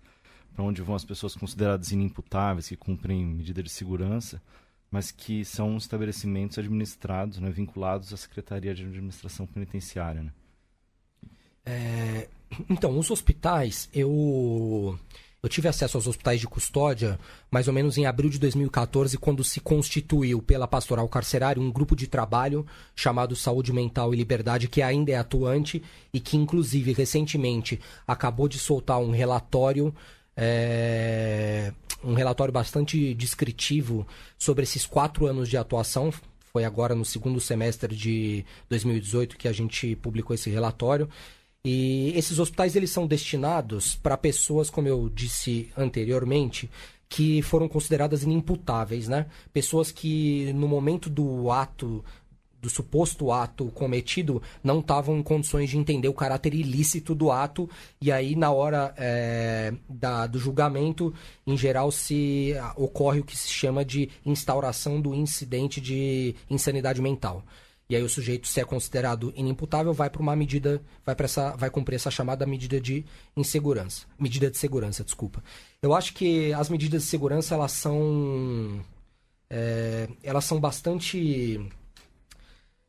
para onde vão as pessoas consideradas inimputáveis, que cumprem medida de segurança, mas que são estabelecimentos administrados, né, vinculados à Secretaria de Administração Penitenciária. Né? É, então, os hospitais, eu eu tive acesso aos hospitais de custódia mais ou menos em abril de 2014, quando se constituiu pela Pastoral Carcerária um grupo de trabalho chamado Saúde Mental e Liberdade, que ainda é atuante e que, inclusive, recentemente acabou de soltar um relatório. É, um relatório bastante descritivo sobre esses quatro anos de atuação. Foi agora no segundo semestre de 2018 que a gente publicou esse relatório. E esses hospitais eles são destinados para pessoas, como eu disse anteriormente, que foram consideradas inimputáveis, né? Pessoas que no momento do ato do suposto ato cometido não estavam em condições de entender o caráter ilícito do ato e aí na hora é, da, do julgamento em geral se ocorre o que se chama de instauração do incidente de insanidade mental e aí o sujeito, se é considerado inimputável, vai para uma medida, vai para essa, vai cumprir essa chamada medida de insegurança, medida de segurança, desculpa. Eu acho que as medidas de segurança elas são, é, elas são bastante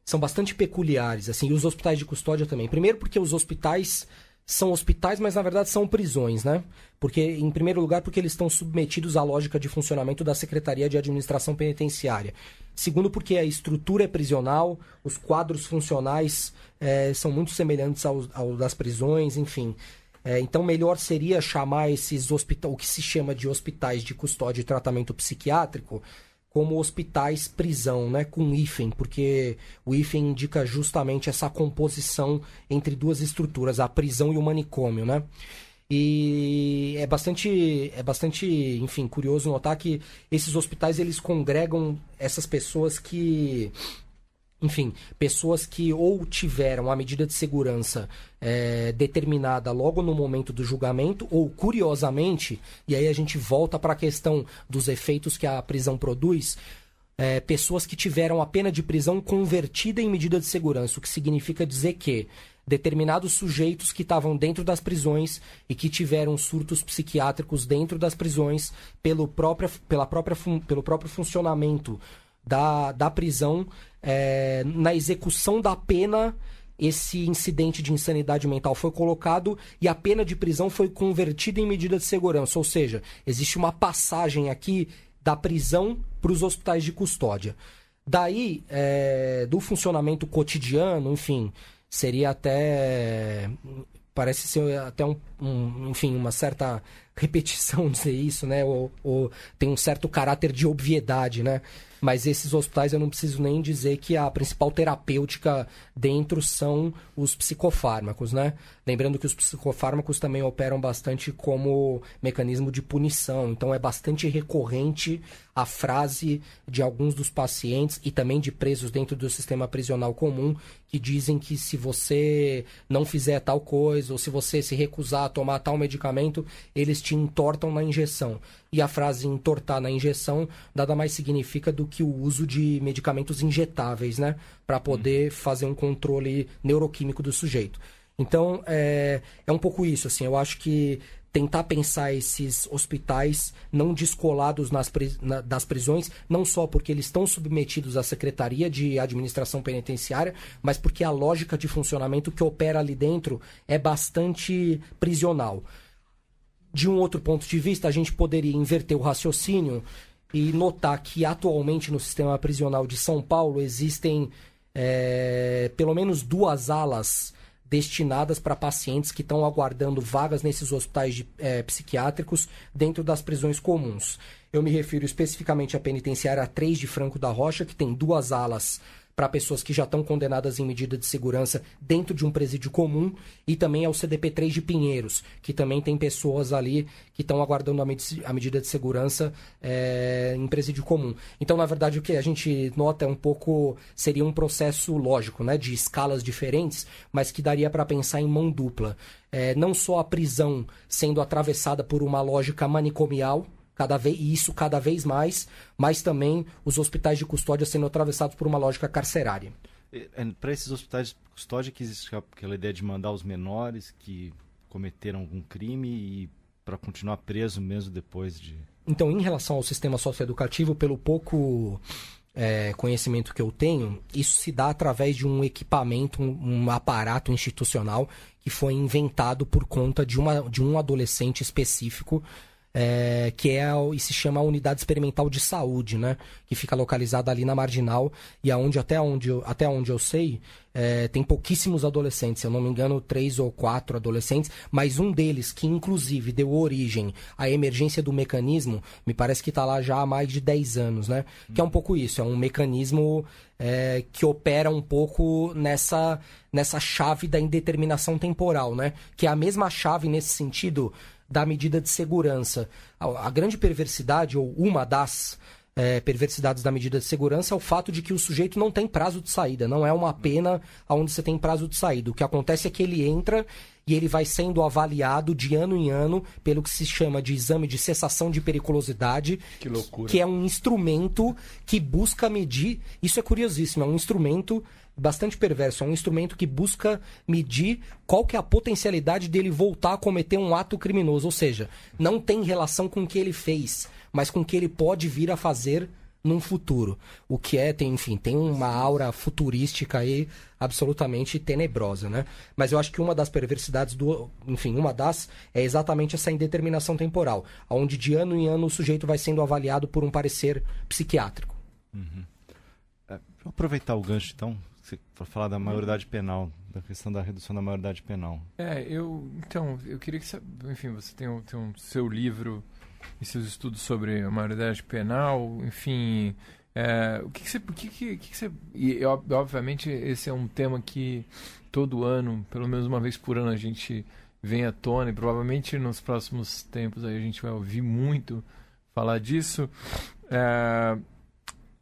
são bastante peculiares, assim, e os hospitais de custódia também. Primeiro porque os hospitais são hospitais, mas na verdade são prisões, né? Porque, em primeiro lugar, porque eles estão submetidos à lógica de funcionamento da Secretaria de Administração Penitenciária. Segundo, porque a estrutura é prisional, os quadros funcionais é, são muito semelhantes aos, ao das prisões, enfim. É, então, melhor seria chamar esses hospitais, o que se chama de hospitais de custódia e tratamento psiquiátrico, como hospitais prisão, né, com hífen, porque o hífen indica justamente essa composição entre duas estruturas, a prisão e o manicômio, né? E é bastante, é bastante, enfim, curioso notar que esses hospitais eles congregam essas pessoas que enfim, pessoas que ou tiveram a medida de segurança é, determinada logo no momento do julgamento, ou curiosamente, e aí a gente volta para a questão dos efeitos que a prisão produz, é, pessoas que tiveram a pena de prisão convertida em medida de segurança, o que significa dizer que determinados sujeitos que estavam dentro das prisões e que tiveram surtos psiquiátricos dentro das prisões pelo, próprio, pela própria, pelo próprio funcionamento da, da prisão é, na execução da pena esse incidente de insanidade mental foi colocado e a pena de prisão foi convertida em medida de segurança. Ou seja, existe uma passagem aqui da prisão para os hospitais de custódia. Daí, é, do funcionamento cotidiano, enfim, seria até. Parece ser até um, um enfim, uma certa repetição dizer isso, né? Ou, ou, tem um certo caráter de obviedade, né? Mas esses hospitais eu não preciso nem dizer que a principal terapêutica dentro são os psicofármacos, né? Lembrando que os psicofármacos também operam bastante como mecanismo de punição, então é bastante recorrente a frase de alguns dos pacientes e também de presos dentro do sistema prisional comum que dizem que se você não fizer tal coisa ou se você se recusar a tomar tal medicamento, eles te entortam na injeção. E a frase entortar na injeção nada mais significa do que o uso de medicamentos injetáveis, né? Para poder uhum. fazer um controle neuroquímico do sujeito. Então, é, é um pouco isso, assim. Eu acho que tentar pensar esses hospitais não descolados nas, na, das prisões, não só porque eles estão submetidos à Secretaria de Administração Penitenciária, mas porque a lógica de funcionamento que opera ali dentro é bastante prisional. De um outro ponto de vista, a gente poderia inverter o raciocínio e notar que atualmente no sistema prisional de São Paulo existem é, pelo menos duas alas destinadas para pacientes que estão aguardando vagas nesses hospitais de, é, psiquiátricos dentro das prisões comuns. Eu me refiro especificamente à penitenciária 3 de Franco da Rocha, que tem duas alas para pessoas que já estão condenadas em medida de segurança dentro de um presídio comum e também ao CDP3 de Pinheiros, que também tem pessoas ali que estão aguardando a, med a, medida de segurança é, em presídio comum. Então, na verdade, o que a gente nota é um pouco seria um processo lógico, né, de escalas diferentes, mas que daria para pensar em mão dupla. É, não só a prisão sendo atravessada por uma lógica manicomial, cada vez, e isso cada vez mais, mas também os hospitais de custódia sendo atravessados por uma lógica carcerária. É, Para esses hospitais de custódia que existe aquela ideia de mandar os menores que cometeram algum crime e para continuar preso mesmo depois de. Então, em relação ao sistema socioeducativo, pelo pouco é, conhecimento que eu tenho, isso se dá através de um equipamento, um, um aparato institucional que foi inventado por conta de, uma, de um adolescente específico é, que é e se chama Unidade Experimental de Saúde, né? Que fica localizada ali na Marginal e aonde até onde eu, até onde eu sei é, tem pouquíssimos adolescentes, se eu não me engano três ou quatro adolescentes, mas um deles que inclusive deu origem à emergência do mecanismo, me parece que está lá já há mais de 10 anos, né? Que é um pouco isso, é um mecanismo é, que opera um pouco nessa nessa chave da indeterminação temporal, né? Que é a mesma chave nesse sentido da medida de segurança. A, grande perversidade, ou uma das é, perversidades da medida de segurança, é o fato de que o sujeito não tem prazo de saída. Não é uma pena onde você tem prazo de saída. O que acontece é que ele entra e ele vai sendo avaliado de ano em ano pelo que se chama de exame de cessação de periculosidade. Que loucura. Que é um instrumento que busca medir. Isso é curiosíssimo, é um instrumento bastante perverso. É um instrumento que busca medir qual que é a potencialidade dele voltar a cometer um ato criminoso. Ou seja, não tem relação com o que ele fez, mas com o que ele pode vir a fazer num futuro. O que é, tem, enfim, tem uma aura futurística aí absolutamente tenebrosa, né? Mas eu acho que uma das perversidades do, enfim, uma das é exatamente essa indeterminação temporal, onde de ano em ano o sujeito vai sendo avaliado por um parecer psiquiátrico. Uhum. É, vou aproveitar o gancho então, para falar da maioridade penal, da questão da redução da maioridade penal. É, eu então eu queria que enfim você tem, o, tem um seu livro e seus estudos sobre a maioridade penal, enfim, é, o que, que você, o que, que, que você e obviamente esse é um tema que todo ano, pelo menos uma vez por ano a gente vem à tona e provavelmente nos próximos tempos aí a gente vai ouvir muito falar disso. É,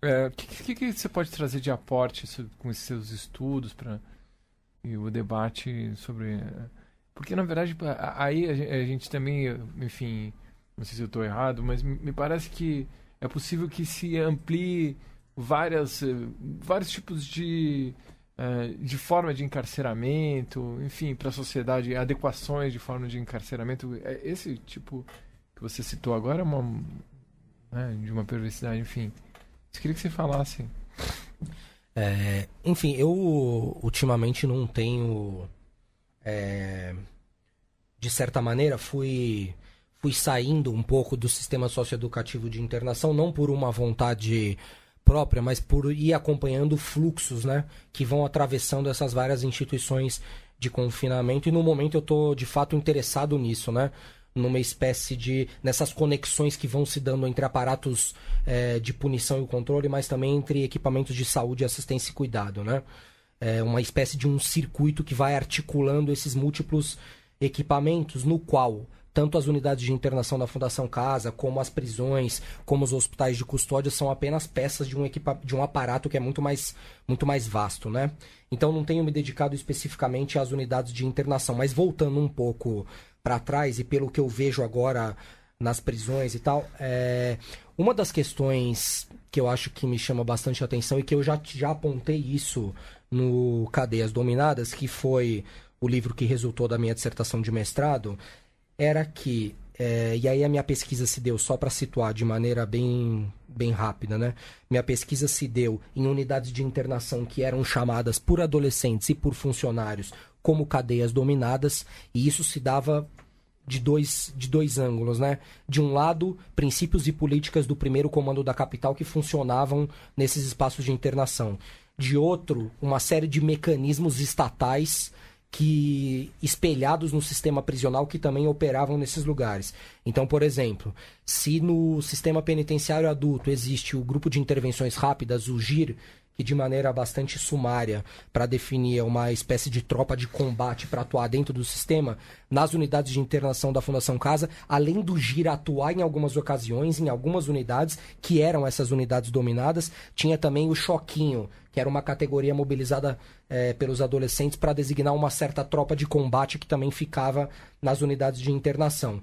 o é, que, que, que, você pode trazer de aporte com esses seus estudos para e o debate sobre é, porque na verdade aí a gente também enfim não sei se eu estou errado mas me parece que é possível que se amplie várias eh, vários tipos de é, de forma de encarceramento enfim para a sociedade adequações de forma de encarceramento. Esse tipo que você citou agora é uma né, de uma perversidade enfim eu queria que você falasse. É, enfim, eu ultimamente não tenho. É, de certa maneira, fui, fui saindo um pouco do sistema socioeducativo de internação, não por uma vontade própria, mas por ir acompanhando fluxos né, que vão atravessando essas várias instituições de confinamento. E no momento eu estou de fato interessado nisso, né? Numa espécie de. nessas conexões que vão se dando entre aparatos é, de punição e controle, mas também entre equipamentos de saúde, assistência e cuidado, né? É uma espécie de um circuito que vai articulando esses múltiplos equipamentos, no qual tanto as unidades de internação da Fundação Casa, como as prisões, como os hospitais de custódia são apenas peças de um, equipa de um aparato que é muito mais, muito mais vasto, né? Então não tenho me dedicado especificamente às unidades de internação, mas voltando um pouco para trás e pelo que eu vejo agora nas prisões e tal, é... uma das questões que eu acho que me chama bastante atenção e que eu já, já apontei isso no Cadeias Dominadas, que foi o livro que resultou da minha dissertação de mestrado, era que, é, e aí a minha pesquisa se deu, só para situar de maneira bem, bem rápida, né? Minha pesquisa se deu em unidades de internação que eram chamadas por adolescentes e por funcionários como cadeias dominadas, e isso se dava de dois, de dois ângulos, né? De um lado, princípios e políticas do primeiro comando da capital que funcionavam nesses espaços de internação. De outro, uma série de mecanismos estatais que espelhados no sistema prisional que também operavam nesses lugares. Então, por exemplo, se no sistema penitenciário adulto existe o grupo de intervenções rápidas, o GIR, que de maneira bastante sumária para definir uma espécie de tropa de combate para atuar dentro do sistema, nas unidades de internação da Fundação Casa, além do GIR atuar em algumas ocasiões, em algumas unidades, que eram essas unidades dominadas, tinha também o Choquinho, que era uma categoria mobilizada é, pelos adolescentes para designar uma certa tropa de combate que também ficava nas unidades de internação.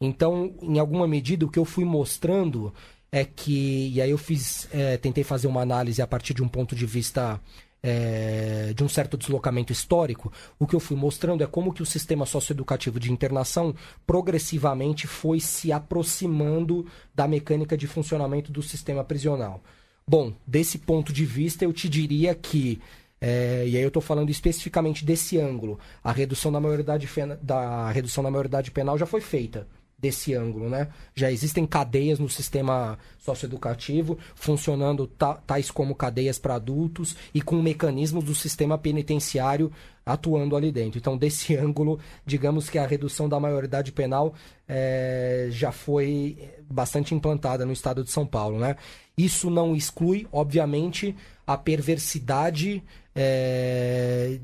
Então, em alguma medida, o que eu fui mostrando é que, e aí eu fiz, é, tentei fazer uma análise a partir de um ponto de vista é, de um certo deslocamento histórico, o que eu fui mostrando é como que o sistema socioeducativo de internação progressivamente foi se aproximando da mecânica de funcionamento do sistema prisional. Bom, desse ponto de vista, eu te diria que é, e aí eu estou falando especificamente desse ângulo. A redução da maioridade, da redução da maioridade penal já foi feita desse ângulo, né? Já existem cadeias no sistema socioeducativo funcionando tais como cadeias para adultos e com mecanismos do sistema penitenciário atuando ali dentro. Então, desse ângulo, digamos que a redução da maioridade penal é, já foi bastante implantada no estado de São Paulo, né? Isso não exclui, obviamente, a perversidade é,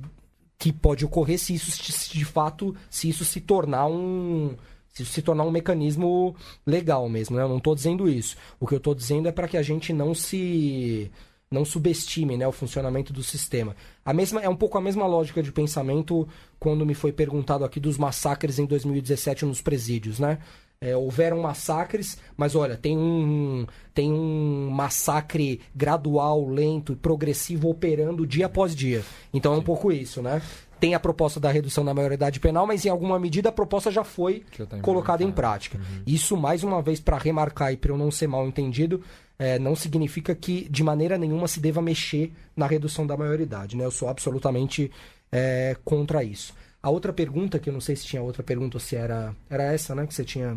que pode ocorrer se isso de fato, se isso se tornar um se se tornar um mecanismo legal mesmo, né? Eu não estou dizendo isso. O que eu estou dizendo é para que a gente não se não subestime né, o funcionamento do sistema. A mesma, é um pouco a mesma lógica de pensamento quando me foi perguntado aqui dos massacres em 2017 nos presídios, né? É, houveram massacres, mas olha, tem um, tem um massacre gradual, lento e progressivo operando dia após dia. Então é um pouco isso, né? Tem a proposta da redução da maioridade penal, mas em alguma medida a proposta já foi colocada em prática. Uhum. Isso, mais uma vez, para remarcar e para eu não ser mal entendido, é, não significa que de maneira nenhuma se deva mexer na redução da maioridade. Né? Eu sou absolutamente é, contra isso. A outra pergunta, que eu não sei se tinha outra pergunta ou se era, era essa, né? Que você tinha.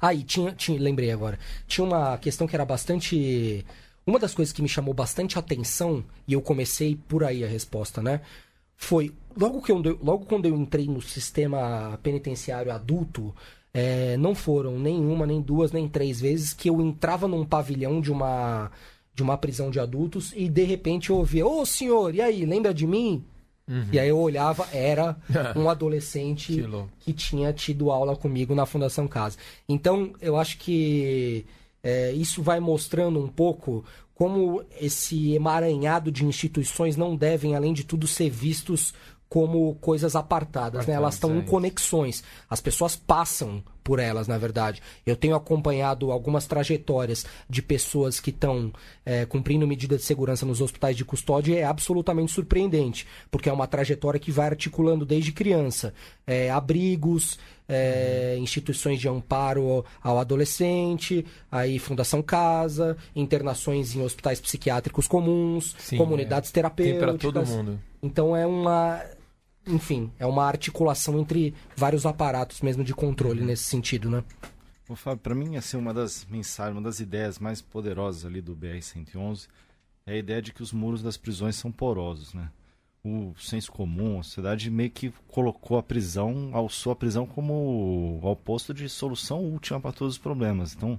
Ah, e tinha, tinha. Lembrei agora. Tinha uma questão que era bastante. Uma das coisas que me chamou bastante atenção, e eu comecei por aí a resposta, né? Foi logo que eu, logo quando eu entrei no sistema penitenciário adulto, é, não foram nem uma, nem duas, nem três vezes que eu entrava num pavilhão de uma de uma prisão de adultos e de repente eu ouvia: Ô senhor, e aí, lembra de mim? Uhum. E aí eu olhava, era um adolescente que, que, tinha tido aula comigo na Fundação Casa. Então, eu acho que é, isso vai mostrando um pouco como esse emaranhado de instituições não devem, além de tudo, ser vistos como coisas apartadas, né? Elas estão em conexões. As pessoas passam por elas, na verdade. Eu tenho acompanhado algumas trajetórias de pessoas que estão é, cumprindo medida de segurança nos hospitais de custódia e é absolutamente surpreendente, porque é uma trajetória que vai articulando desde criança. É, abrigos, é, uhum. instituições de amparo ao adolescente, aí Fundação Casa, internações em hospitais psiquiátricos comuns, Sim, comunidades é. terapêuticas. Tem para todo mundo. Então é uma enfim, é uma articulação entre vários aparatos mesmo de controle uhum. nesse sentido, né? Ô, Fábio, para mim, assim, uma das mensagens, uma das ideias mais poderosas ali do BR-111 é a ideia de que os muros das prisões são porosos, né? O senso comum, a sociedade meio que colocou a prisão, alçou a prisão como o oposto de solução última para todos os problemas. Então,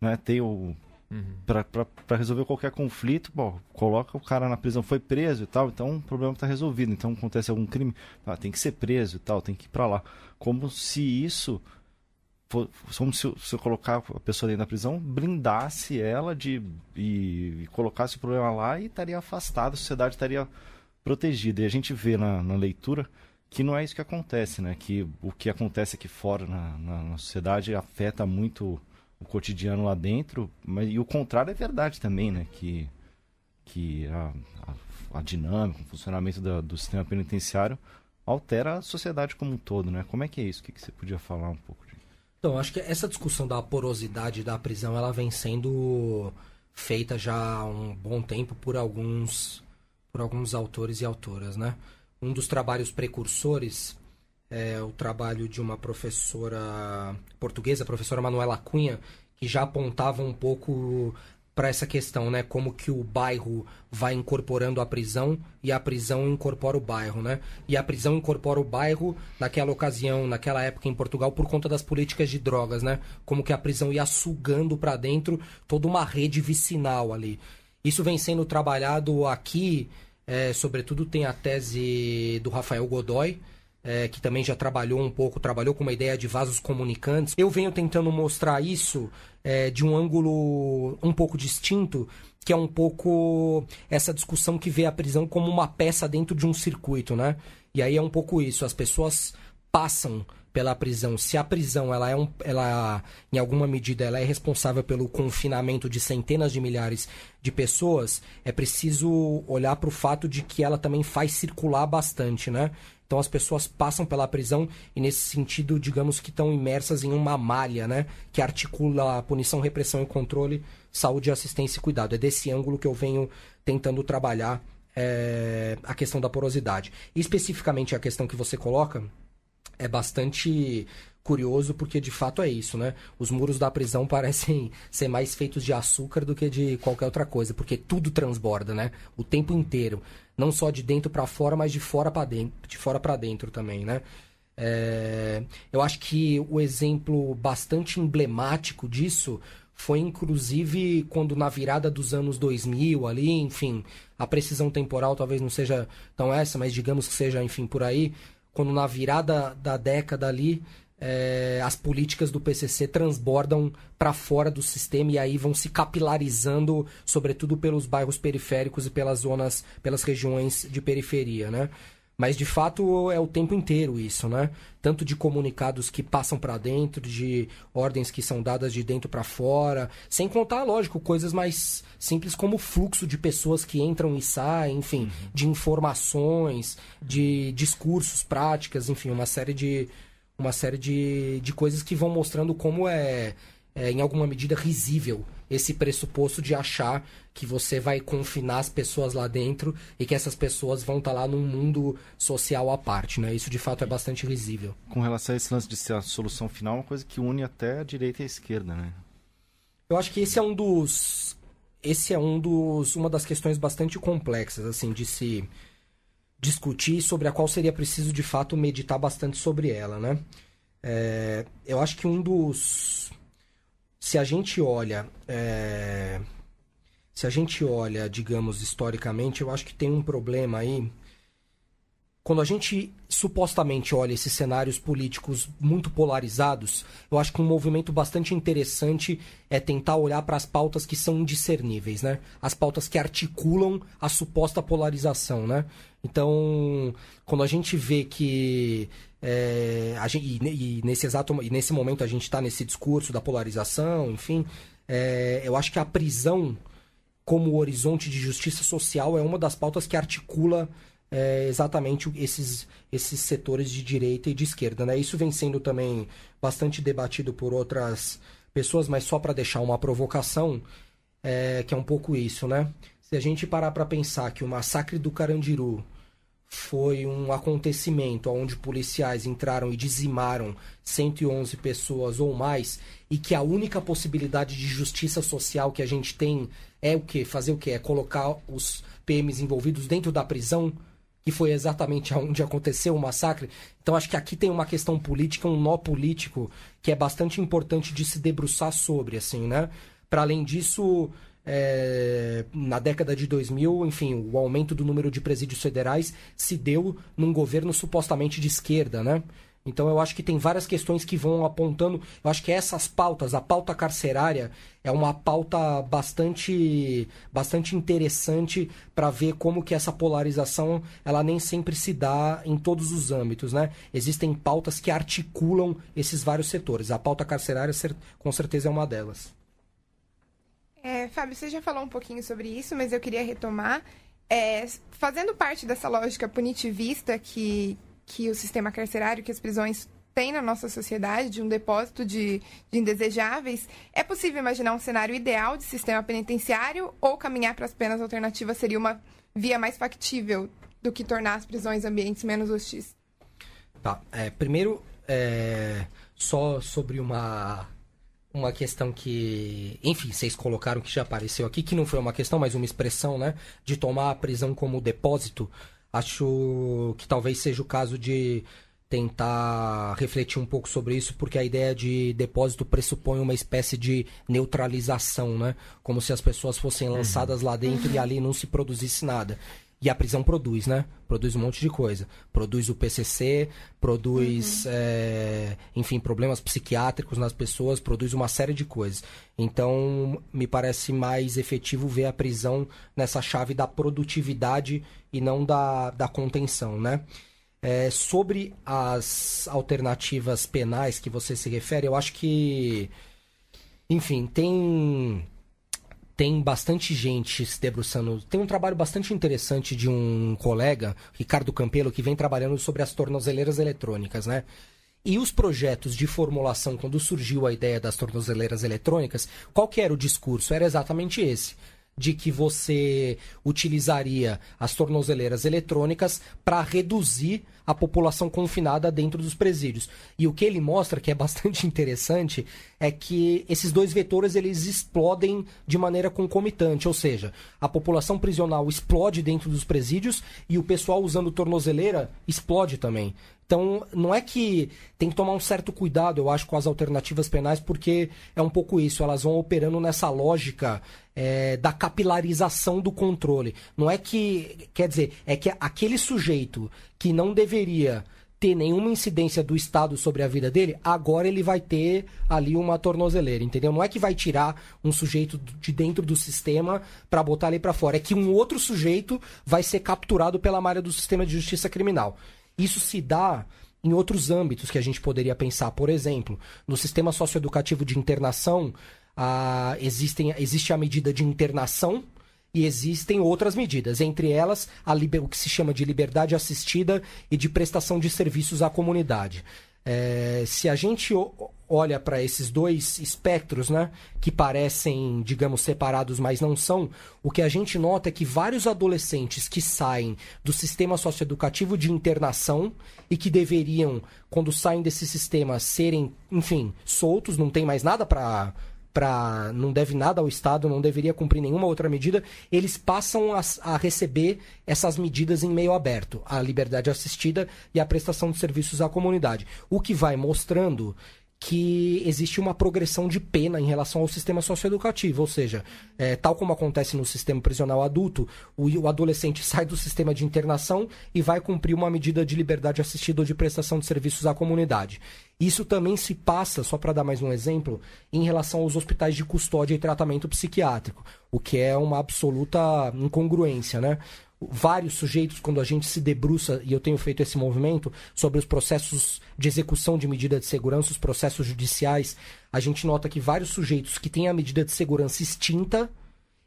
né, tem o. Uhum. Para resolver qualquer conflito, bom, coloca o cara na prisão, foi preso e tal, então o problema está resolvido. Então acontece algum crime, ah, tem que ser preso e tal, tem que ir para lá. Como se isso como se, se eu colocar a pessoa dentro da prisão, blindasse ela de e, e colocasse o problema lá e estaria afastada, a sociedade estaria protegida. E a gente vê na, na, leitura que não é isso que acontece, né? Que o que acontece aqui fora na, na, na sociedade afeta muito o cotidiano lá dentro, mas e o contrário é verdade também, né? Que, que a, a, a dinâmica, o funcionamento da, do sistema penitenciário altera a sociedade como um todo, né? Como é que é isso? O que, que você podia falar um pouco? Então, acho que essa discussão da porosidade da prisão, ela vem sendo feita já há um bom tempo por alguns por alguns autores e autoras, né? Um dos trabalhos precursores é o trabalho de uma professora portuguesa, a professora Manuela Cunha, que já apontava um pouco para essa questão, né? Como que o bairro vai incorporando a prisão e a prisão incorpora o bairro, né? E a prisão incorpora o bairro naquela ocasião, naquela época em Portugal, por conta das políticas de drogas, né? Como que a prisão ia sugando para dentro toda uma rede vicinal ali. Isso vem sendo trabalhado aqui, é, sobretudo tem a tese do Rafael Godoy, é, que também já trabalhou um pouco, trabalhou com uma ideia de vasos comunicantes. Eu venho tentando mostrar isso é, de um ângulo um pouco distinto, que é um pouco essa discussão que vê a prisão como uma peça dentro de um circuito, né? E aí é um pouco isso, as pessoas passam pela prisão. Se a prisão ela é um, ela em alguma medida ela é responsável pelo confinamento de centenas de milhares de pessoas, é preciso olhar para o fato de que ela também faz circular bastante, né? Então as pessoas passam pela prisão e nesse sentido, digamos que estão imersas em uma malha, né, que articula a punição, repressão e controle, saúde, assistência e cuidado. É desse ângulo que eu venho tentando trabalhar é, a questão da porosidade. Especificamente a questão que você coloca é bastante curioso porque de fato é isso, né? Os muros da prisão parecem ser mais feitos de açúcar do que de qualquer outra coisa, porque tudo transborda, né? O tempo inteiro, não só de dentro para fora, mas de fora para dentro, de fora para dentro também, né? É... Eu acho que o exemplo bastante emblemático disso foi inclusive quando na virada dos anos 2000 ali, enfim, a precisão temporal talvez não seja tão essa, mas digamos que seja, enfim, por aí, quando na virada da década ali é, as políticas do PCC transbordam para fora do sistema e aí vão se capilarizando, sobretudo pelos bairros periféricos e pelas zonas, pelas regiões de periferia, né? Mas de fato é o tempo inteiro isso, né? Tanto de comunicados que passam para dentro, de ordens que são dadas de dentro para fora, sem contar, lógico, coisas mais simples como o fluxo de pessoas que entram e saem, enfim, uhum. de informações, de discursos, práticas, enfim, uma série de, uma série de, de coisas que vão mostrando como é, é, em alguma medida, risível esse pressuposto de achar que você vai confinar as pessoas lá dentro e que essas pessoas vão estar tá lá num mundo social à parte, né? Isso de fato é bastante risível. Com relação a esse lance de ser a solução final, é uma coisa que une até a direita e a esquerda, né? Eu acho que esse é um dos esse é um dos uma das questões bastante complexas assim de se discutir sobre a qual seria preciso de fato meditar bastante sobre ela, né? É, eu acho que um dos se a gente olha é, se a gente olha, digamos, historicamente, eu acho que tem um problema aí quando a gente supostamente olha esses cenários políticos muito polarizados, eu acho que um movimento bastante interessante é tentar olhar para as pautas que são indiscerníveis, né? As pautas que articulam a suposta polarização, né? Então, quando a gente vê que é, gente, e, e, nesse exato e nesse momento a gente está nesse discurso da polarização, enfim, é, eu acho que a prisão como horizonte de justiça social é uma das pautas que articula é, exatamente esses, esses setores de direita e de esquerda. Né? Isso vem sendo também bastante debatido por outras pessoas, mas só para deixar uma provocação, é, que é um pouco isso, né? Se a gente parar para pensar que o massacre do Carandiru foi um acontecimento onde policiais entraram e dizimaram 111 pessoas ou mais e que a única possibilidade de justiça social que a gente tem é o que fazer o que é colocar os PMs envolvidos dentro da prisão que foi exatamente onde aconteceu o massacre. Então acho que aqui tem uma questão política, um nó político que é bastante importante de se debruçar sobre, assim, né? Para além disso, é, na década de 2000, enfim, o aumento do número de presídios federais se deu num governo supostamente de esquerda, né? Então eu acho que tem várias questões que vão apontando. Eu acho que essas pautas, a pauta carcerária é uma pauta bastante bastante interessante para ver como que essa polarização ela nem sempre se dá em todos os âmbitos, né? Existem pautas que articulam esses vários setores. A pauta carcerária com certeza é uma delas. É, Fábio, você já falou um pouquinho sobre isso, mas eu queria retomar. É, fazendo parte dessa lógica punitivista que, que o sistema carcerário, que as prisões têm na nossa sociedade, de um depósito de, de indesejáveis, é possível imaginar um cenário ideal de sistema penitenciário ou caminhar para as penas alternativas seria uma via mais factível do que tornar as prisões ambientes menos hostis? Tá. É, primeiro, é, só sobre uma uma questão que, enfim, vocês colocaram que já apareceu aqui, que não foi uma questão, mas uma expressão, né, de tomar a prisão como depósito. Acho que talvez seja o caso de tentar refletir um pouco sobre isso, porque a ideia de depósito pressupõe uma espécie de neutralização, né? Como se as pessoas fossem uhum. lançadas uhum. lá dentro e ali não se produzisse nada. E a prisão produz, né? Produz um monte de coisa. Produz o PCC, produz, uhum. é, enfim, problemas psiquiátricos nas pessoas, produz uma série de coisas. Então, me parece mais efetivo ver a prisão nessa chave da produtividade e não da, da contenção, né? É, sobre as alternativas penais que você se refere, eu acho que, enfim, tem tem bastante gente se debruçando. Tem um trabalho bastante interessante de um colega, Ricardo Campelo, que vem trabalhando sobre as tornozeleiras eletrônicas, né? E os projetos de formulação, quando surgiu a ideia das tornozeleiras eletrônicas, qual que era o discurso? Era exatamente esse de que você utilizaria as tornozeleiras eletrônicas para reduzir a população confinada dentro dos presídios. E o que ele mostra, que é bastante interessante, é que esses dois vetores eles explodem de maneira concomitante, ou seja, a população prisional explode dentro dos presídios e o pessoal usando tornozeleira explode também. Então, não é que tem que tomar um certo cuidado, eu acho, com as alternativas penais, porque é um pouco isso, elas vão operando nessa lógica é, da capilarização do controle. Não é que. Quer dizer, é que aquele sujeito que não deveria ter nenhuma incidência do Estado sobre a vida dele, agora ele vai ter ali uma tornozeleira, entendeu? Não é que vai tirar um sujeito de dentro do sistema para botar ele para fora, é que um outro sujeito vai ser capturado pela malha do sistema de justiça criminal. Isso se dá em outros âmbitos que a gente poderia pensar. Por exemplo, no sistema socioeducativo de internação, ah, existem, existe a medida de internação e existem outras medidas, entre elas liber, o que se chama de liberdade assistida e de prestação de serviços à comunidade. É, se a gente olha para esses dois espectros, né, que parecem, digamos, separados, mas não são, o que a gente nota é que vários adolescentes que saem do sistema socioeducativo de internação e que deveriam, quando saem desse sistema, serem, enfim, soltos, não tem mais nada para para não deve nada ao Estado, não deveria cumprir nenhuma outra medida, eles passam a, a, receber essas medidas em meio aberto, a liberdade assistida e a prestação de serviços à comunidade. O que vai mostrando que existe uma progressão de pena em relação ao sistema socioeducativo, ou seja, é, tal como acontece no sistema prisional adulto, o, o, adolescente sai do sistema de internação e vai cumprir uma medida de liberdade assistida ou de prestação de serviços à comunidade. Isso também se passa, só para dar mais um exemplo, em relação aos hospitais de custódia e tratamento psiquiátrico, o que é uma absoluta incongruência, né? Vários sujeitos, quando a gente se debruça, e eu tenho feito esse movimento, sobre os processos de execução de medida de segurança, os processos judiciais, a gente nota que vários sujeitos que têm a medida de segurança extinta,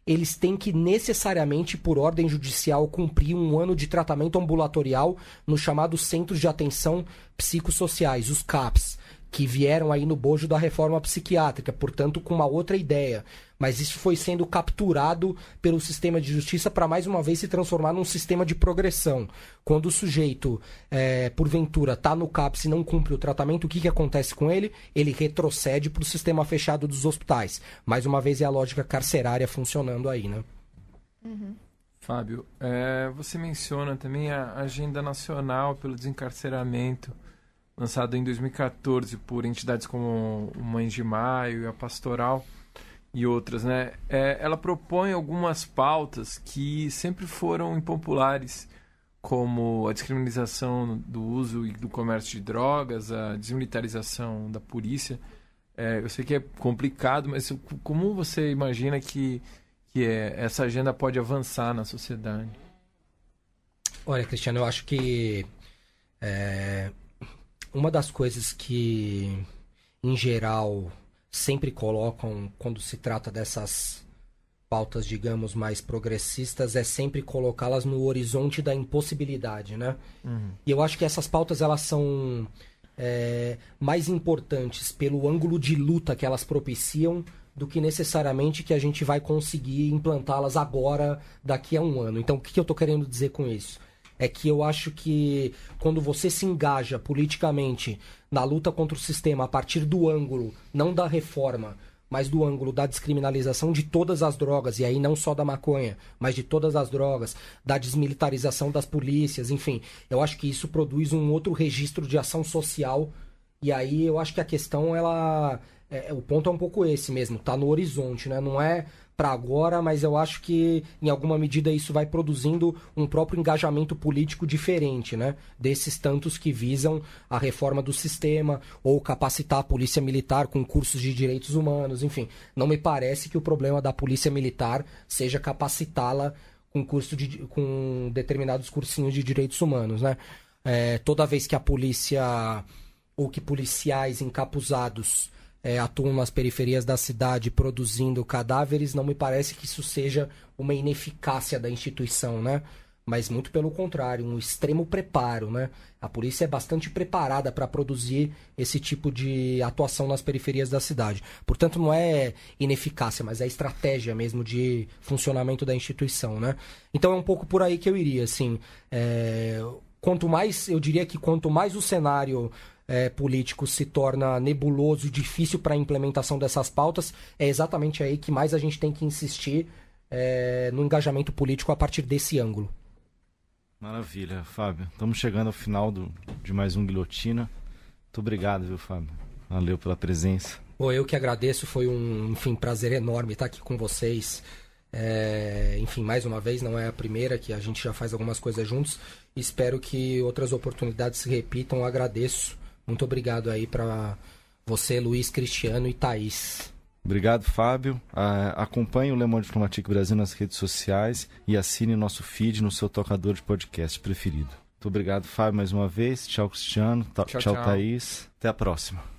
eles têm que necessariamente, por ordem judicial, cumprir um ano de tratamento ambulatorial nos chamados Centros de Atenção Psicossociais, os CAPS que vieram aí no bojo da reforma psiquiátrica, portanto com uma outra ideia. Mas isso foi sendo capturado pelo sistema de justiça para mais uma vez se transformar num sistema de progressão. Quando o sujeito, é, porventura, está no CAPS e não cumpre o tratamento, o que, que acontece com ele? Ele retrocede para o sistema fechado dos hospitais. Mais uma vez é a lógica carcerária funcionando aí, né? Uhum. Fábio, é, você menciona também a Agenda Nacional pelo Desencarceramento, lançada em 2014 por entidades como Mães de Maio e a Pastoral e outras, né? É, ela propõe algumas pautas que sempre foram impopulares, como a descriminalização do uso e do comércio de drogas, a desmilitarização da polícia. É, eu sei que é complicado, mas como você imagina que, que é, essa agenda pode avançar na sociedade? Olha, Cristiano, eu acho que é, uma das coisas que, em geral, sempre colocam quando se trata dessas pautas, digamos, mais progressistas, é sempre colocá-las no horizonte da impossibilidade, né? Uhum. E eu acho que essas pautas, elas são é, mais importantes pelo ângulo de luta que elas propiciam do que necessariamente que a gente vai conseguir implantá-las agora, daqui a um ano. Então, o que eu estou querendo dizer com isso? É que eu acho que quando você se engaja politicamente na luta contra o sistema a partir do ângulo, não da reforma, mas do ângulo da descriminalização de todas as drogas, e aí não só da maconha, mas de todas as drogas, da desmilitarização das polícias, enfim. Eu acho que isso produz um outro registro de ação social, e aí eu acho que a questão, ela. É, o ponto é um pouco esse mesmo, tá no horizonte, né? Não é para agora, mas eu acho que em alguma medida isso vai produzindo um próprio engajamento político diferente, né? Desses tantos que visam a reforma do sistema ou capacitar a polícia militar com cursos de direitos humanos, enfim. Não me parece que o problema da polícia militar seja capacitá-la com curso de, com determinados cursinhos de direitos humanos, né? É, toda vez que a polícia ou que policiais encapuzados é, atuam nas periferias da cidade produzindo cadáveres, não me parece que isso seja uma ineficácia da instituição, né? Mas muito pelo contrário, um extremo preparo, né? A polícia é bastante preparada para produzir esse tipo de atuação nas periferias da cidade. Portanto, não é ineficácia, mas é estratégia mesmo de funcionamento da instituição, né? Então é um pouco por aí que eu iria, assim. É... Quanto mais, eu diria que quanto mais o cenário é, político se torna nebuloso e difícil para a implementação dessas pautas, é exatamente aí que mais a gente tem que insistir é, no engajamento político a partir desse ângulo. Maravilha, Fábio. Estamos chegando ao final do, de mais um Guilhotina. Muito obrigado, viu, Fábio? Valeu pela presença. Bom, eu que agradeço, foi um enfim, prazer enorme estar aqui com vocês. É, enfim, mais uma vez, não é a primeira que a gente já faz algumas coisas juntos. Espero que outras oportunidades se repitam. Agradeço muito obrigado aí para você, Luiz, Cristiano e Thaís. Obrigado, Fábio. Uh, acompanhe o Le Monde Diplomatique Brasil nas redes sociais e assine nosso feed no seu tocador de podcast preferido. Muito obrigado, Fábio, mais uma vez. Tchau, Cristiano. Tchau, tchau, tchau. Thaís. Até a próxima.